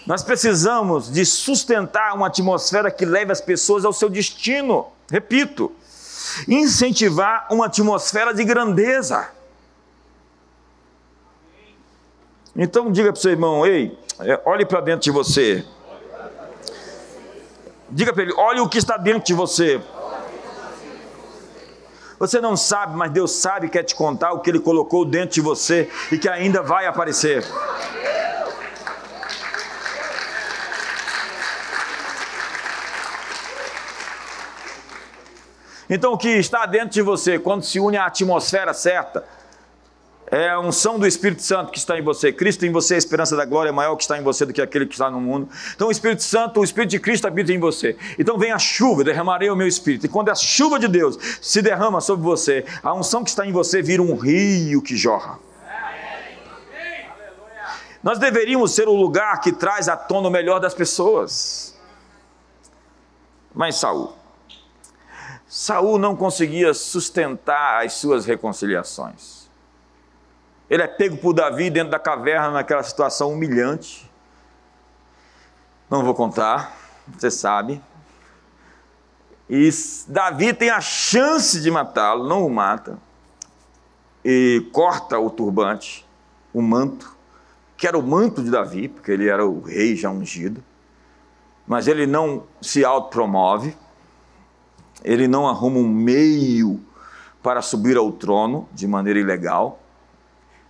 Nós precisamos de sustentar uma atmosfera que leve as pessoas ao seu destino. Repito, incentivar uma atmosfera de grandeza. Então diga para o seu irmão, ei, é, olhe para dentro de você. Diga para ele, olhe o que está dentro de você. Você não sabe, mas Deus sabe e quer te contar o que Ele colocou dentro de você e que ainda vai aparecer. Então, o que está dentro de você, quando se une à atmosfera certa, é a unção do Espírito Santo que está em você. Cristo em você, a esperança da glória é maior que está em você do que aquele que está no mundo. Então, o Espírito Santo, o Espírito de Cristo habita em você. Então, vem a chuva, derramarei o meu Espírito. E quando a chuva de Deus se derrama sobre você, a unção que está em você vira um rio que jorra. Nós deveríamos ser o lugar que traz à tona o melhor das pessoas. Mas Saul, Saul não conseguia sustentar as suas reconciliações. Ele é pego por Davi dentro da caverna naquela situação humilhante. Não vou contar, você sabe. E Davi tem a chance de matá-lo, não o mata. E corta o turbante, o manto, que era o manto de Davi, porque ele era o rei já ungido. Mas ele não se autopromove ele não arruma um meio para subir ao trono de maneira ilegal.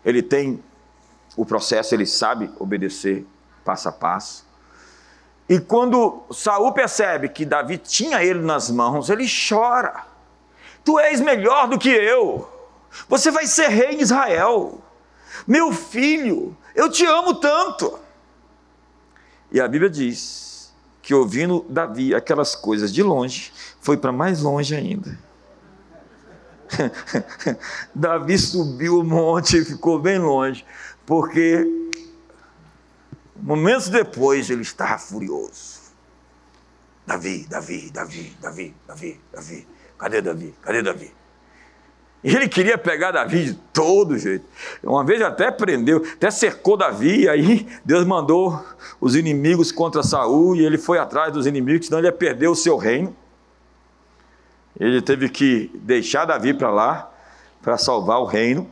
Ele tem o processo, ele sabe obedecer passo a passo. E quando Saul percebe que Davi tinha ele nas mãos, ele chora. Tu és melhor do que eu. Você vai ser rei em Israel. Meu filho, eu te amo tanto. E a Bíblia diz que ouvindo Davi aquelas coisas de longe, foi para mais longe ainda. Davi subiu o monte e ficou bem longe, porque momentos depois ele estava furioso. Davi, Davi, Davi, Davi, Davi, Davi, Cadê Davi? Cadê Davi? E ele queria pegar Davi de todo jeito. Uma vez até prendeu, até cercou Davi, e aí Deus mandou os inimigos contra Saul e ele foi atrás dos inimigos, senão ele ia perder o seu reino. Ele teve que deixar Davi para lá para salvar o reino.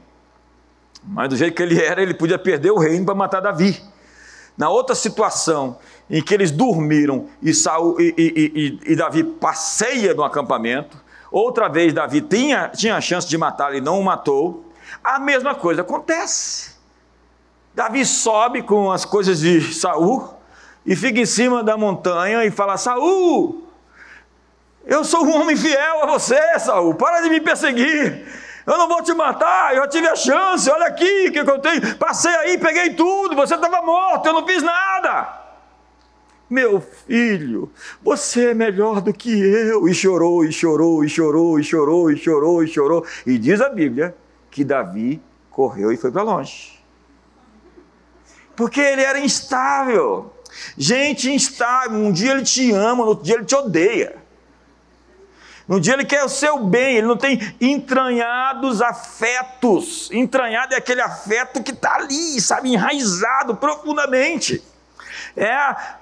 Mas do jeito que ele era, ele podia perder o reino para matar Davi. Na outra situação, em que eles dormiram e, Saul, e, e, e, e Davi passeia no acampamento, outra vez Davi tinha, tinha a chance de matá-lo e não o matou, a mesma coisa acontece. Davi sobe com as coisas de Saul e fica em cima da montanha e fala: Saul, eu sou um homem fiel a você, Saul, para de me perseguir. Eu não vou te matar, eu tive a chance, olha aqui o que eu tenho. Passei aí, peguei tudo, você estava morto, eu não fiz nada. Meu filho, você é melhor do que eu. E chorou, e chorou, e chorou, e chorou, e chorou, e chorou. E diz a Bíblia que Davi correu e foi para longe. Porque ele era instável. Gente instável. Um dia ele te ama, no outro dia ele te odeia. No dia ele quer o seu bem, ele não tem entranhados afetos. Entranhado é aquele afeto que está ali, sabe, enraizado profundamente. É a,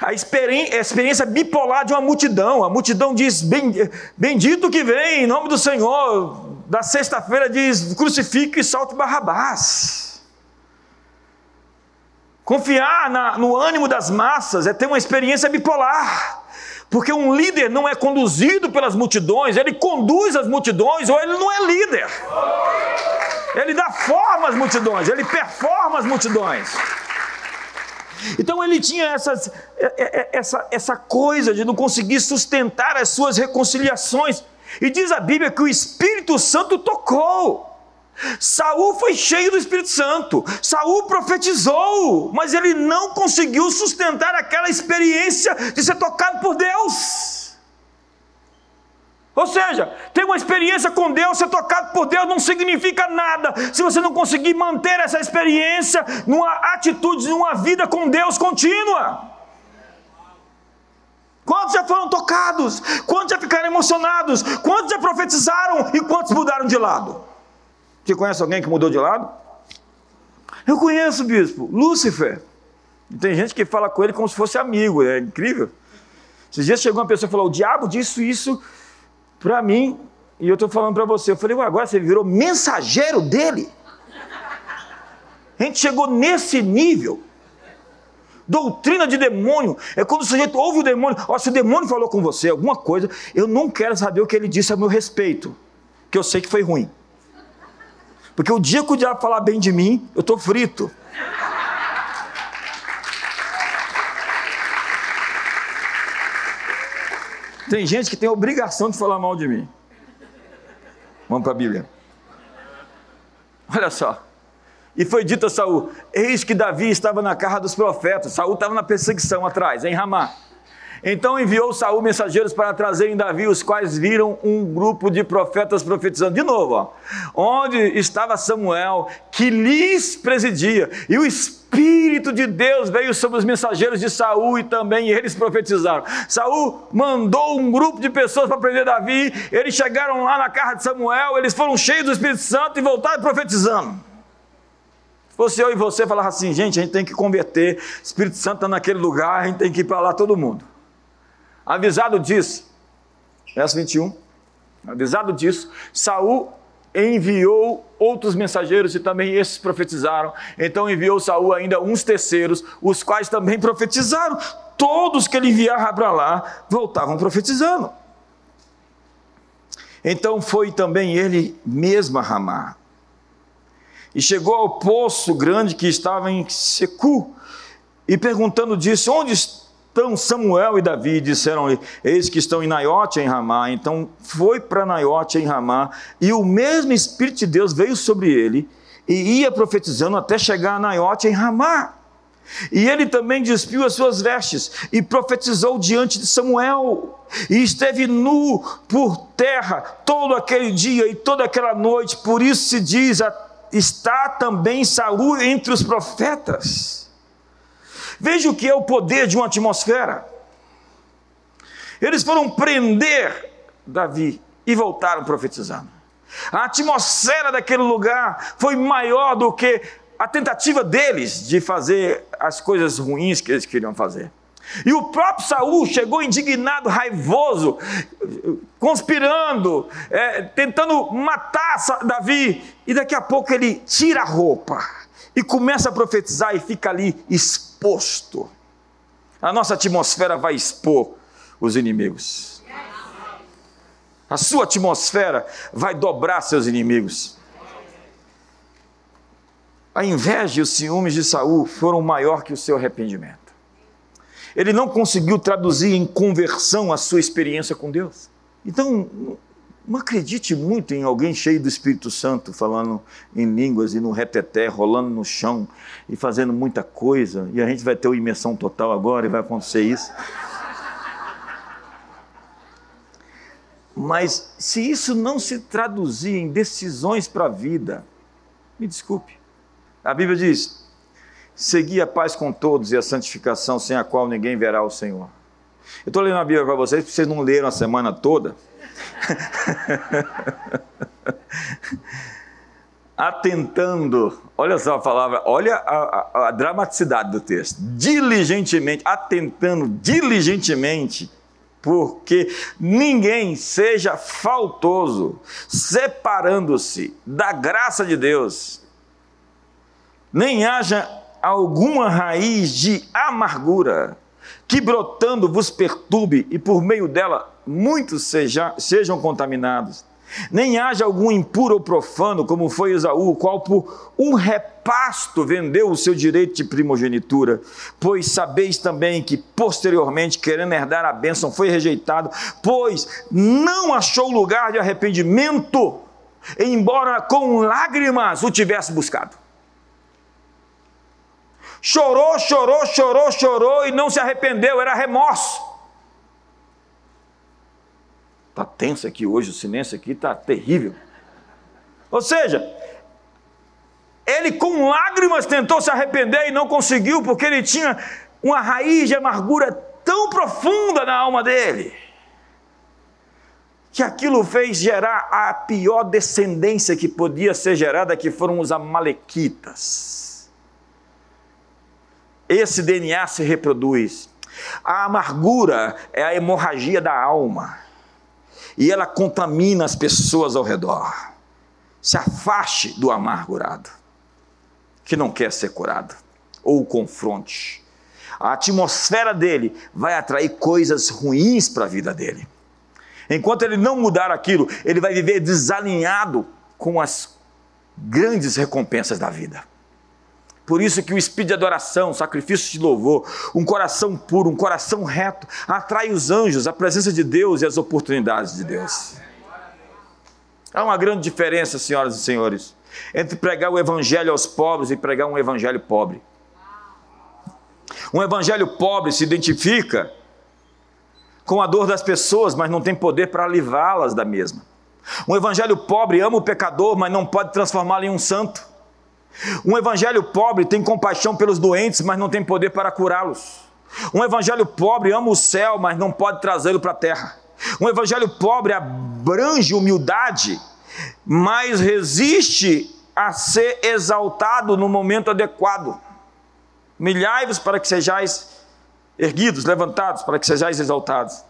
a experiência, a experiência bipolar de uma multidão. A multidão diz: Bendito que vem, em nome do Senhor. Da sexta-feira diz: Crucifique e salte Barrabás. Confiar na, no ânimo das massas é ter uma experiência bipolar. Porque um líder não é conduzido pelas multidões, ele conduz as multidões ou ele não é líder. Ele dá forma às multidões, ele performa as multidões. Então ele tinha essas, é, é, é, essa, essa coisa de não conseguir sustentar as suas reconciliações. E diz a Bíblia que o Espírito Santo tocou. Saul foi cheio do Espírito Santo. Saul profetizou, mas ele não conseguiu sustentar aquela experiência de ser tocado por Deus. Ou seja, ter uma experiência com Deus, ser tocado por Deus, não significa nada se você não conseguir manter essa experiência numa atitude, numa vida com Deus contínua. Quantos já foram tocados? Quantos já ficaram emocionados? Quantos já profetizaram e quantos mudaram de lado? Você conhece alguém que mudou de lado? Eu conheço, bispo, Lúcifer. E tem gente que fala com ele como se fosse amigo, é incrível. Esses dias chegou uma pessoa e falou: O diabo disse isso para mim, e eu estou falando para você. Eu falei: Ué, agora você virou mensageiro dele? A gente chegou nesse nível. Doutrina de demônio é quando o sujeito ouve o demônio. Ó, se o demônio falou com você alguma coisa, eu não quero saber o que ele disse a meu respeito, que eu sei que foi ruim. Porque o dia que o diabo falar bem de mim, eu estou frito. Tem gente que tem a obrigação de falar mal de mim. Vamos para a Bíblia. Olha só. E foi dito a Saul: Eis que Davi estava na casa dos profetas. Saul estava na perseguição atrás, em Ramá. Então enviou Saul mensageiros para trazerem Davi, os quais viram um grupo de profetas profetizando. De novo, ó, onde estava Samuel, que lhes presidia, e o Espírito de Deus veio sobre os mensageiros de Saul e também eles profetizaram. Saul mandou um grupo de pessoas para prender Davi, eles chegaram lá na casa de Samuel, eles foram cheios do Espírito Santo e voltaram profetizando. Se fosse eu e você falar assim, gente, a gente tem que converter, Espírito Santo está naquele lugar, a gente tem que ir para lá todo mundo. Avisado disso, verso 21, avisado disso, Saul enviou outros mensageiros e também esses profetizaram. Então enviou Saul ainda uns terceiros, os quais também profetizaram. Todos que ele enviava para lá voltavam profetizando. Então foi também ele mesmo a Ramá. E chegou ao poço grande que estava em Secu, e perguntando disse: Onde então Samuel e Davi disseram-lhe: Eis que estão em Naiote em Ramá. Então foi para Naiote em Ramá, e o mesmo Espírito de Deus veio sobre ele, e ia profetizando até chegar a Naiote em Ramá. E ele também despiu as suas vestes e profetizou diante de Samuel. E esteve nu por terra todo aquele dia e toda aquela noite. Por isso se diz: está também Saul entre os profetas. Veja o que é o poder de uma atmosfera. Eles foram prender Davi e voltaram profetizando. A atmosfera daquele lugar foi maior do que a tentativa deles de fazer as coisas ruins que eles queriam fazer. E o próprio Saul chegou indignado, raivoso, conspirando, é, tentando matar Davi. E daqui a pouco ele tira a roupa e começa a profetizar e fica ali exposto. A nossa atmosfera vai expor os inimigos. A sua atmosfera vai dobrar seus inimigos. A inveja e os ciúmes de Saul foram maior que o seu arrependimento. Ele não conseguiu traduzir em conversão a sua experiência com Deus. Então, não acredite muito em alguém cheio do Espírito Santo, falando em línguas e no reteté, rolando no chão e fazendo muita coisa, e a gente vai ter uma imersão total agora e vai acontecer isso. Mas se isso não se traduzir em decisões para a vida, me desculpe. A Bíblia diz: Segui a paz com todos e a santificação, sem a qual ninguém verá o Senhor. Eu estou lendo a Bíblia para vocês, porque vocês não leram a semana toda. atentando, olha só a palavra, olha a, a, a, dramaticidade do texto. Diligentemente, atentando diligentemente, porque ninguém seja faltoso, separando-se da graça de Deus, nem haja alguma raiz de amargura que brotando vos perturbe e por meio dela muitos seja, sejam contaminados. Nem haja algum impuro ou profano, como foi Esaú, o qual por um repasto vendeu o seu direito de primogenitura. Pois sabeis também que posteriormente, querendo herdar a bênção, foi rejeitado, pois não achou lugar de arrependimento, embora com lágrimas o tivesse buscado. Chorou, chorou, chorou, chorou e não se arrependeu, era remorso. Está tenso aqui hoje, o silêncio aqui está terrível. Ou seja, ele com lágrimas tentou se arrepender e não conseguiu, porque ele tinha uma raiz de amargura tão profunda na alma dele, que aquilo fez gerar a pior descendência que podia ser gerada, que foram os Amalequitas esse DNA se reproduz. A amargura é a hemorragia da alma. E ela contamina as pessoas ao redor. Se afaste do amargurado, que não quer ser curado, ou o confronte. A atmosfera dele vai atrair coisas ruins para a vida dele. Enquanto ele não mudar aquilo, ele vai viver desalinhado com as grandes recompensas da vida. Por isso que o espírito de adoração, sacrifício de louvor, um coração puro, um coração reto, atrai os anjos, a presença de Deus e as oportunidades de Deus. Há uma grande diferença, senhoras e senhores, entre pregar o evangelho aos pobres e pregar um evangelho pobre. Um evangelho pobre se identifica com a dor das pessoas, mas não tem poder para aliviá-las da mesma. Um evangelho pobre ama o pecador, mas não pode transformá-lo em um santo. Um evangelho pobre tem compaixão pelos doentes, mas não tem poder para curá-los. Um evangelho pobre ama o céu, mas não pode trazê-lo para a terra. Um evangelho pobre abrange humildade, mas resiste a ser exaltado no momento adequado. Milhai-vos para que sejais erguidos, levantados, para que sejais exaltados.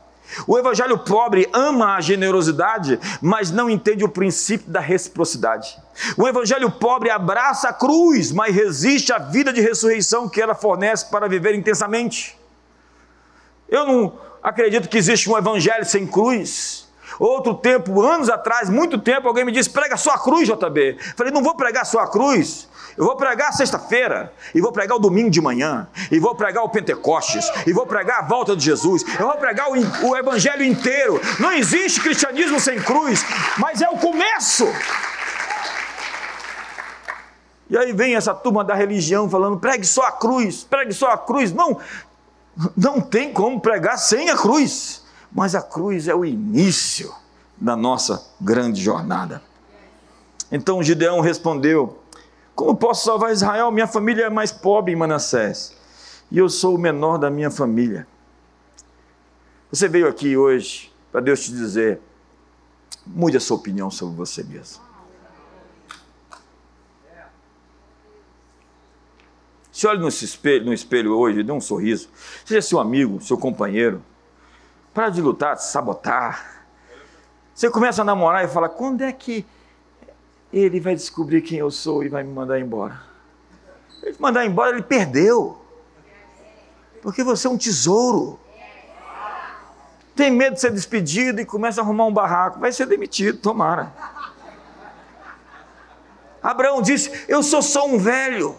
O evangelho pobre ama a generosidade, mas não entende o princípio da reciprocidade. O evangelho pobre abraça a cruz, mas resiste à vida de ressurreição que ela fornece para viver intensamente. Eu não acredito que existe um evangelho sem cruz. Outro tempo, anos atrás, muito tempo, alguém me disse: prega só a cruz, JB. Falei: não vou pregar só a cruz. Eu vou pregar sexta-feira, e vou pregar o domingo de manhã, e vou pregar o Pentecostes, e vou pregar a volta de Jesus, eu vou pregar o, o Evangelho inteiro. Não existe cristianismo sem cruz, mas é o começo. E aí vem essa turma da religião falando: pregue só a cruz, pregue só a cruz. Não, não tem como pregar sem a cruz, mas a cruz é o início da nossa grande jornada. Então Gideão respondeu: como posso salvar Israel? Minha família é mais pobre em Manassés. E eu sou o menor da minha família. Você veio aqui hoje para Deus te dizer: Mude a sua opinião sobre você mesmo. Se olhe no espelho, no espelho hoje, dê um sorriso. Seja seu amigo, seu companheiro. Para de lutar, de sabotar. Você começa a namorar e fala: quando é que ele vai descobrir quem eu sou e vai me mandar embora? Ele te mandar embora, ele perdeu. Porque você é um tesouro. Tem medo de ser despedido e começa a arrumar um barraco. Vai ser demitido, tomara. Abraão disse: Eu sou só um velho.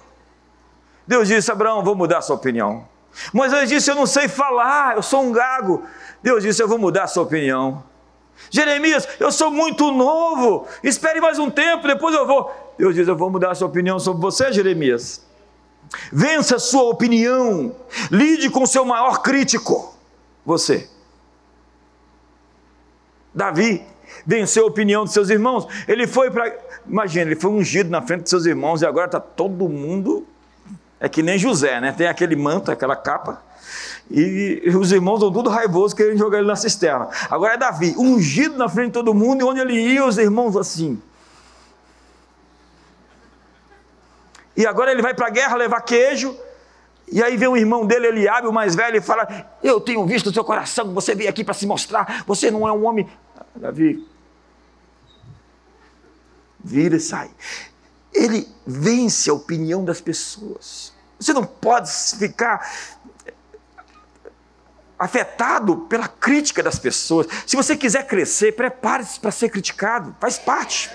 Deus disse: Abraão, vou mudar sua opinião. Moisés disse: Eu não sei falar, eu sou um gago. Deus disse: Eu vou mudar a sua opinião. Jeremias, eu sou muito novo, espere mais um tempo, depois eu vou. Deus diz: Eu vou mudar a sua opinião sobre você, Jeremias. Vença a sua opinião, lide com o seu maior crítico, você. Davi venceu a opinião de seus irmãos. Ele foi para. Imagina, ele foi ungido na frente de seus irmãos e agora está todo mundo. É que nem José, né? Tem aquele manto, aquela capa. E os irmãos estão tudo raivosos querendo jogar ele na cisterna. Agora é Davi, ungido na frente de todo mundo, e onde ele ia, os irmãos assim. E agora ele vai para a guerra levar queijo. E aí vem o irmão dele, Eliabe, o mais velho, e fala: Eu tenho visto o seu coração, você veio aqui para se mostrar, você não é um homem. Davi, vira e sai. Ele vence a opinião das pessoas. Você não pode ficar afetado pela crítica das pessoas. Se você quiser crescer, prepare-se para ser criticado, faz parte.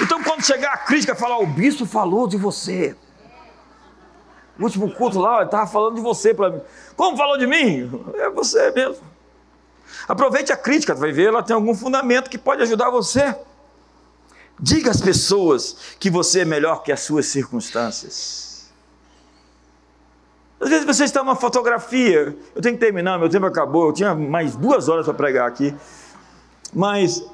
Então, quando chegar a crítica, falar: o bispo falou de você. No último culto lá, ele estava falando de você para mim. Como falou de mim? É você mesmo. Aproveite a crítica, vai ver, ela tem algum fundamento que pode ajudar você. Diga às pessoas que você é melhor que as suas circunstâncias. Às vezes você está numa fotografia, eu tenho que terminar, meu tempo acabou, eu tinha mais duas horas para pregar aqui, mas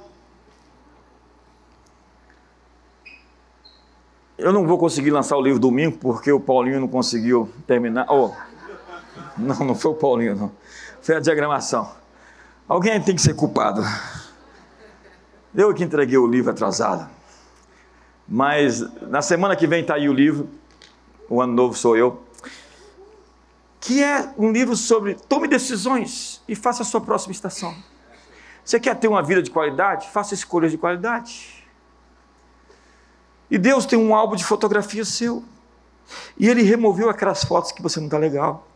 eu não vou conseguir lançar o livro domingo porque o Paulinho não conseguiu terminar. Oh, não, não foi o Paulinho, não. Foi a diagramação. Alguém tem que ser culpado. Eu que entreguei o livro atrasado. Mas na semana que vem está aí o livro. O ano novo sou eu que é um livro sobre tome decisões e faça a sua próxima estação. Você quer ter uma vida de qualidade? Faça escolhas de qualidade. E Deus tem um álbum de fotografia seu. E Ele removeu aquelas fotos que você não está legal.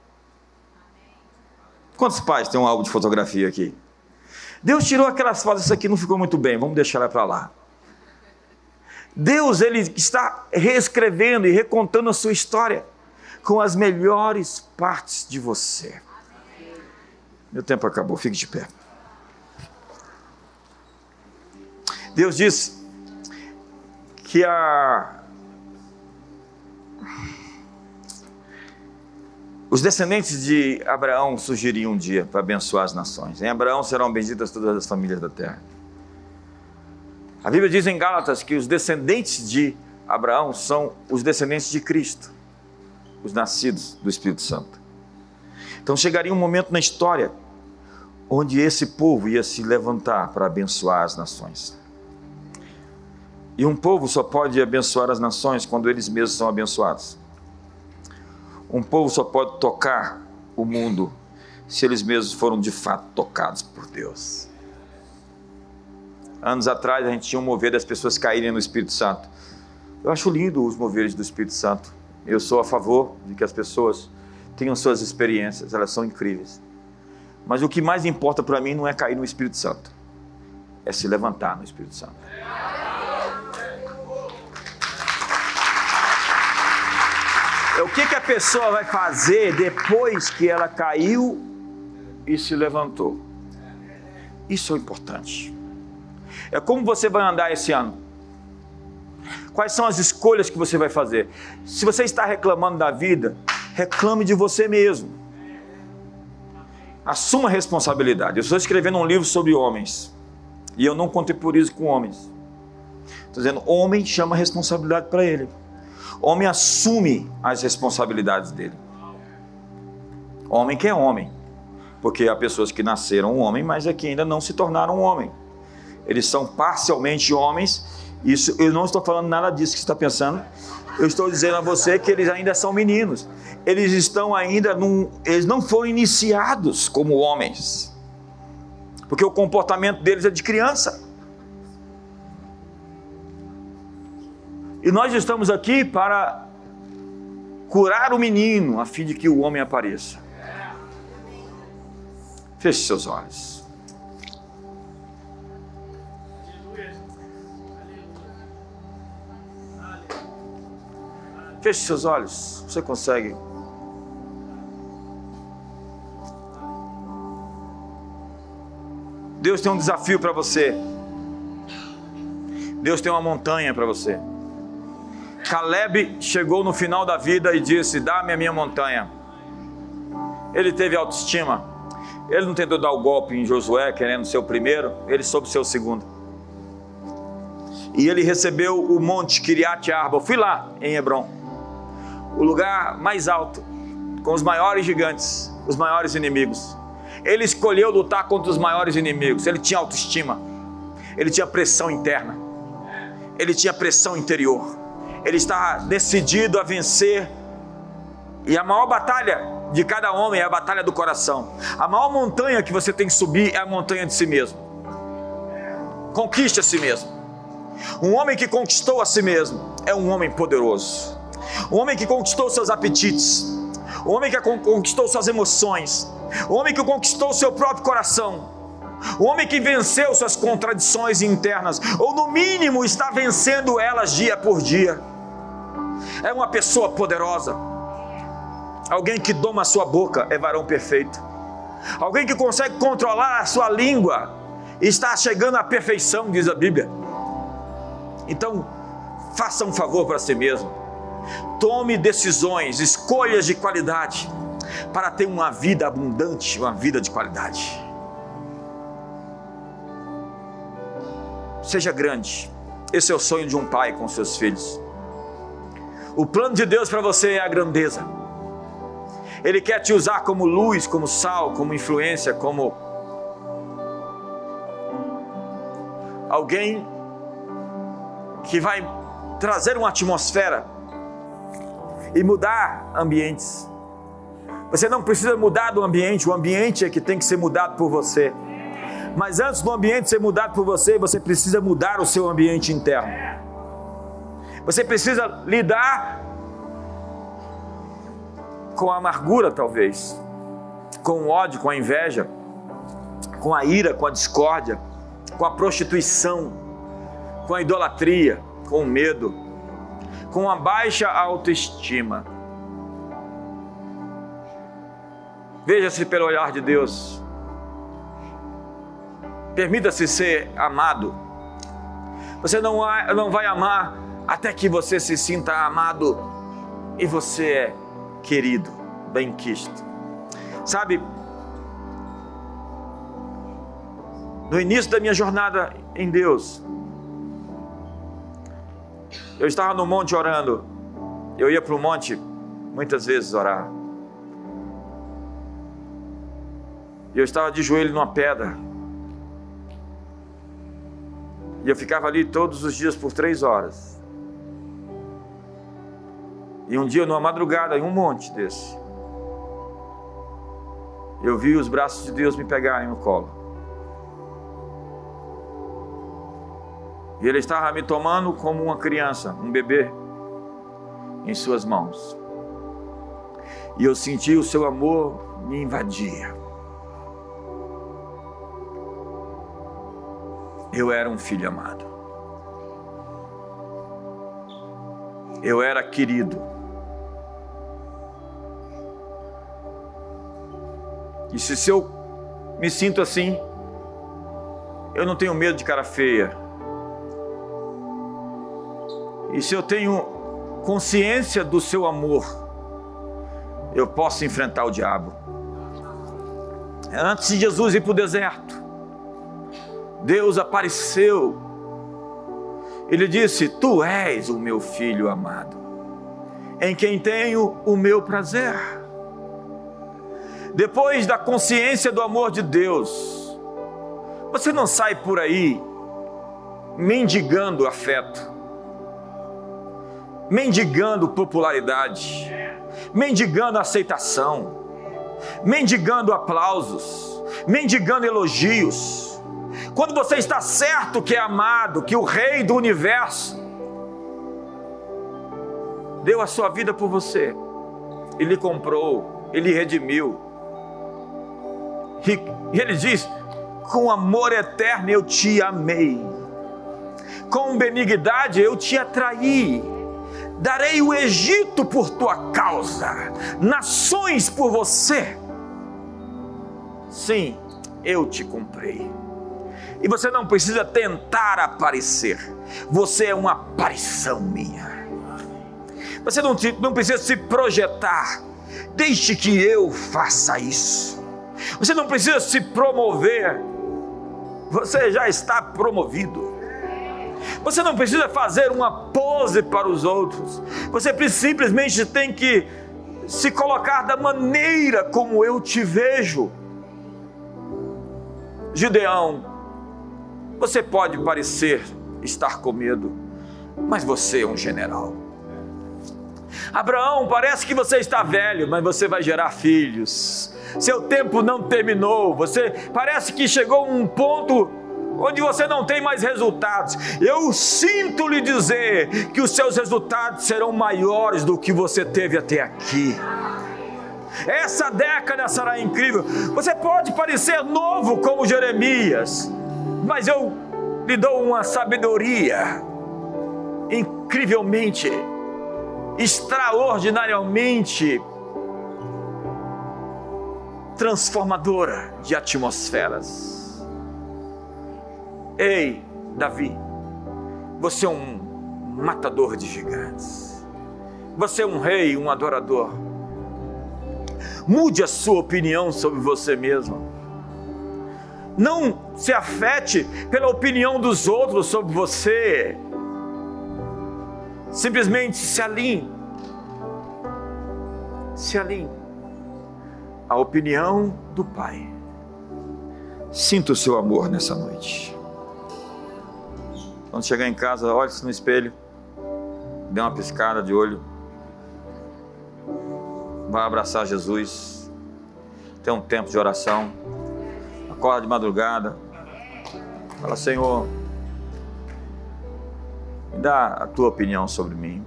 Quantos pais têm um álbum de fotografia aqui? Deus tirou aquelas fotos, isso aqui não ficou muito bem, vamos deixar ela para lá. Deus ele está reescrevendo e recontando a sua história com as melhores partes de você. Meu tempo acabou, fique de pé. Deus diz que a Os descendentes de Abraão surgiriam um dia para abençoar as nações. Em Abraão serão benditas todas as famílias da terra. A Bíblia diz em Gálatas que os descendentes de Abraão são os descendentes de Cristo os nascidos do Espírito Santo. Então chegaria um momento na história onde esse povo ia se levantar para abençoar as nações. E um povo só pode abençoar as nações quando eles mesmos são abençoados. Um povo só pode tocar o mundo se eles mesmos foram de fato tocados por Deus. Anos atrás a gente tinha um mover das pessoas caírem no Espírito Santo. Eu acho lindo os moveres do Espírito Santo. Eu sou a favor de que as pessoas tenham suas experiências, elas são incríveis. Mas o que mais importa para mim não é cair no Espírito Santo, é se levantar no Espírito Santo. O que, que a pessoa vai fazer depois que ela caiu e se levantou. Isso é importante. É como você vai andar esse ano. Quais são as escolhas que você vai fazer? Se você está reclamando da vida, reclame de você mesmo. Assuma responsabilidade. Eu estou escrevendo um livro sobre homens. E eu não contemporizo com homens. Estou dizendo, homem chama responsabilidade para ele. Homem assume as responsabilidades dele. Homem que é homem. Porque há pessoas que nasceram homem, mas é que ainda não se tornaram homem. Eles são parcialmente homens. Isso, eu não estou falando nada disso que você está pensando. Eu estou dizendo a você que eles ainda são meninos. Eles estão ainda num, eles não foram iniciados como homens. Porque o comportamento deles é de criança. E nós estamos aqui para curar o menino, a fim de que o homem apareça. Feche seus olhos. Feche seus olhos. Você consegue. Deus tem um desafio para você. Deus tem uma montanha para você. Caleb chegou no final da vida e disse: Dá-me a minha montanha. Ele teve autoestima. Ele não tentou dar o golpe em Josué, querendo ser o primeiro, ele soube ser o segundo. E ele recebeu o monte Kiriat Arba. Eu fui lá em Hebron, o lugar mais alto, com os maiores gigantes, os maiores inimigos. Ele escolheu lutar contra os maiores inimigos. Ele tinha autoestima, ele tinha pressão interna, ele tinha pressão interior ele está decidido a vencer. E a maior batalha de cada homem é a batalha do coração. A maior montanha que você tem que subir é a montanha de si mesmo. Conquiste a si mesmo. Um homem que conquistou a si mesmo é um homem poderoso. Um homem que conquistou seus apetites. Um homem que conquistou suas emoções. Um homem que conquistou seu próprio coração o homem que venceu suas contradições internas, ou no mínimo está vencendo elas dia por dia, é uma pessoa poderosa. Alguém que doma a sua boca é varão perfeito. Alguém que consegue controlar a sua língua está chegando à perfeição, diz a Bíblia. Então, faça um favor para si mesmo. Tome decisões, escolhas de qualidade para ter uma vida abundante, uma vida de qualidade. Seja grande. Esse é o sonho de um pai com seus filhos. O plano de Deus para você é a grandeza. Ele quer te usar como luz, como sal, como influência, como alguém que vai trazer uma atmosfera e mudar ambientes. Você não precisa mudar do ambiente, o ambiente é que tem que ser mudado por você. Mas antes do ambiente ser mudado por você, você precisa mudar o seu ambiente interno. Você precisa lidar com a amargura, talvez, com o ódio, com a inveja, com a ira, com a discórdia, com a prostituição, com a idolatria, com o medo, com a baixa autoestima. Veja-se pelo olhar de Deus. Permita-se ser amado. Você não, não vai amar até que você se sinta amado e você é querido, bem-quisto. Sabe, no início da minha jornada em Deus, eu estava no monte orando. Eu ia para o monte muitas vezes orar. E eu estava de joelho numa pedra. E eu ficava ali todos os dias por três horas. E um dia, numa madrugada, em um monte desse, eu vi os braços de Deus me pegarem no colo. E Ele estava me tomando como uma criança, um bebê, em Suas mãos. E eu senti o Seu amor me invadia. eu era um filho amado. Eu era querido. E se eu me sinto assim, eu não tenho medo de cara feia. E se eu tenho consciência do seu amor, eu posso enfrentar o diabo. Antes de Jesus ir para o deserto, Deus apareceu. Ele disse: Tu és o meu filho amado, em quem tenho o meu prazer. depois da consciência do amor de Deus, você não sai por aí mendigando afeto, mendigando popularidade, mendigando aceitação, mendigando aplausos, mendigando elogios. Quando você está certo que é amado, que o Rei do universo deu a sua vida por você, ele comprou, ele redimiu. E ele diz: com amor eterno eu te amei, com benignidade eu te atraí darei o Egito por tua causa, nações por você. Sim, eu te comprei. E você não precisa tentar aparecer, você é uma aparição minha. Você não, te, não precisa se projetar, deixe que eu faça isso. Você não precisa se promover, você já está promovido. Você não precisa fazer uma pose para os outros. Você simplesmente tem que se colocar da maneira como eu te vejo. Gideão, você pode parecer estar com medo, mas você é um general. Abraão, parece que você está velho, mas você vai gerar filhos. Seu tempo não terminou. Você parece que chegou um ponto onde você não tem mais resultados. Eu sinto lhe dizer que os seus resultados serão maiores do que você teve até aqui. Essa década será incrível. Você pode parecer novo como Jeremias, mas eu lhe dou uma sabedoria incrivelmente, extraordinariamente transformadora de atmosferas. Ei, Davi, você é um matador de gigantes. Você é um rei, um adorador. Mude a sua opinião sobre você mesmo. Não se afete pela opinião dos outros sobre você. Simplesmente se alinhe. Se alinhe. A opinião do Pai. Sinta o seu amor nessa noite. Quando chegar em casa, olhe-se no espelho, dê uma piscada de olho, vai abraçar Jesus, tem um tempo de oração, acorda de madrugada, fala: Senhor, me dá a tua opinião sobre mim.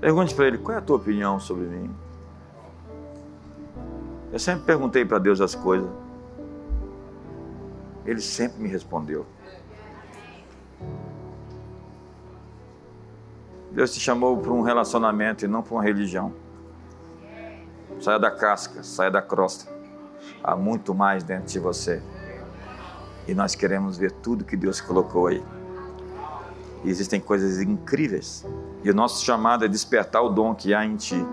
Pergunte para ele: qual é a tua opinião sobre mim? Eu sempre perguntei para Deus as coisas. Ele sempre me respondeu. Deus te chamou para um relacionamento e não para uma religião. Saia da casca, saia da crosta. Há muito mais dentro de você. E nós queremos ver tudo que Deus colocou aí. E existem coisas incríveis. E o nosso chamado é despertar o dom que há em ti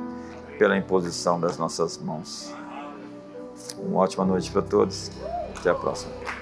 pela imposição das nossas mãos. Uma ótima noite para todos. Até a próxima.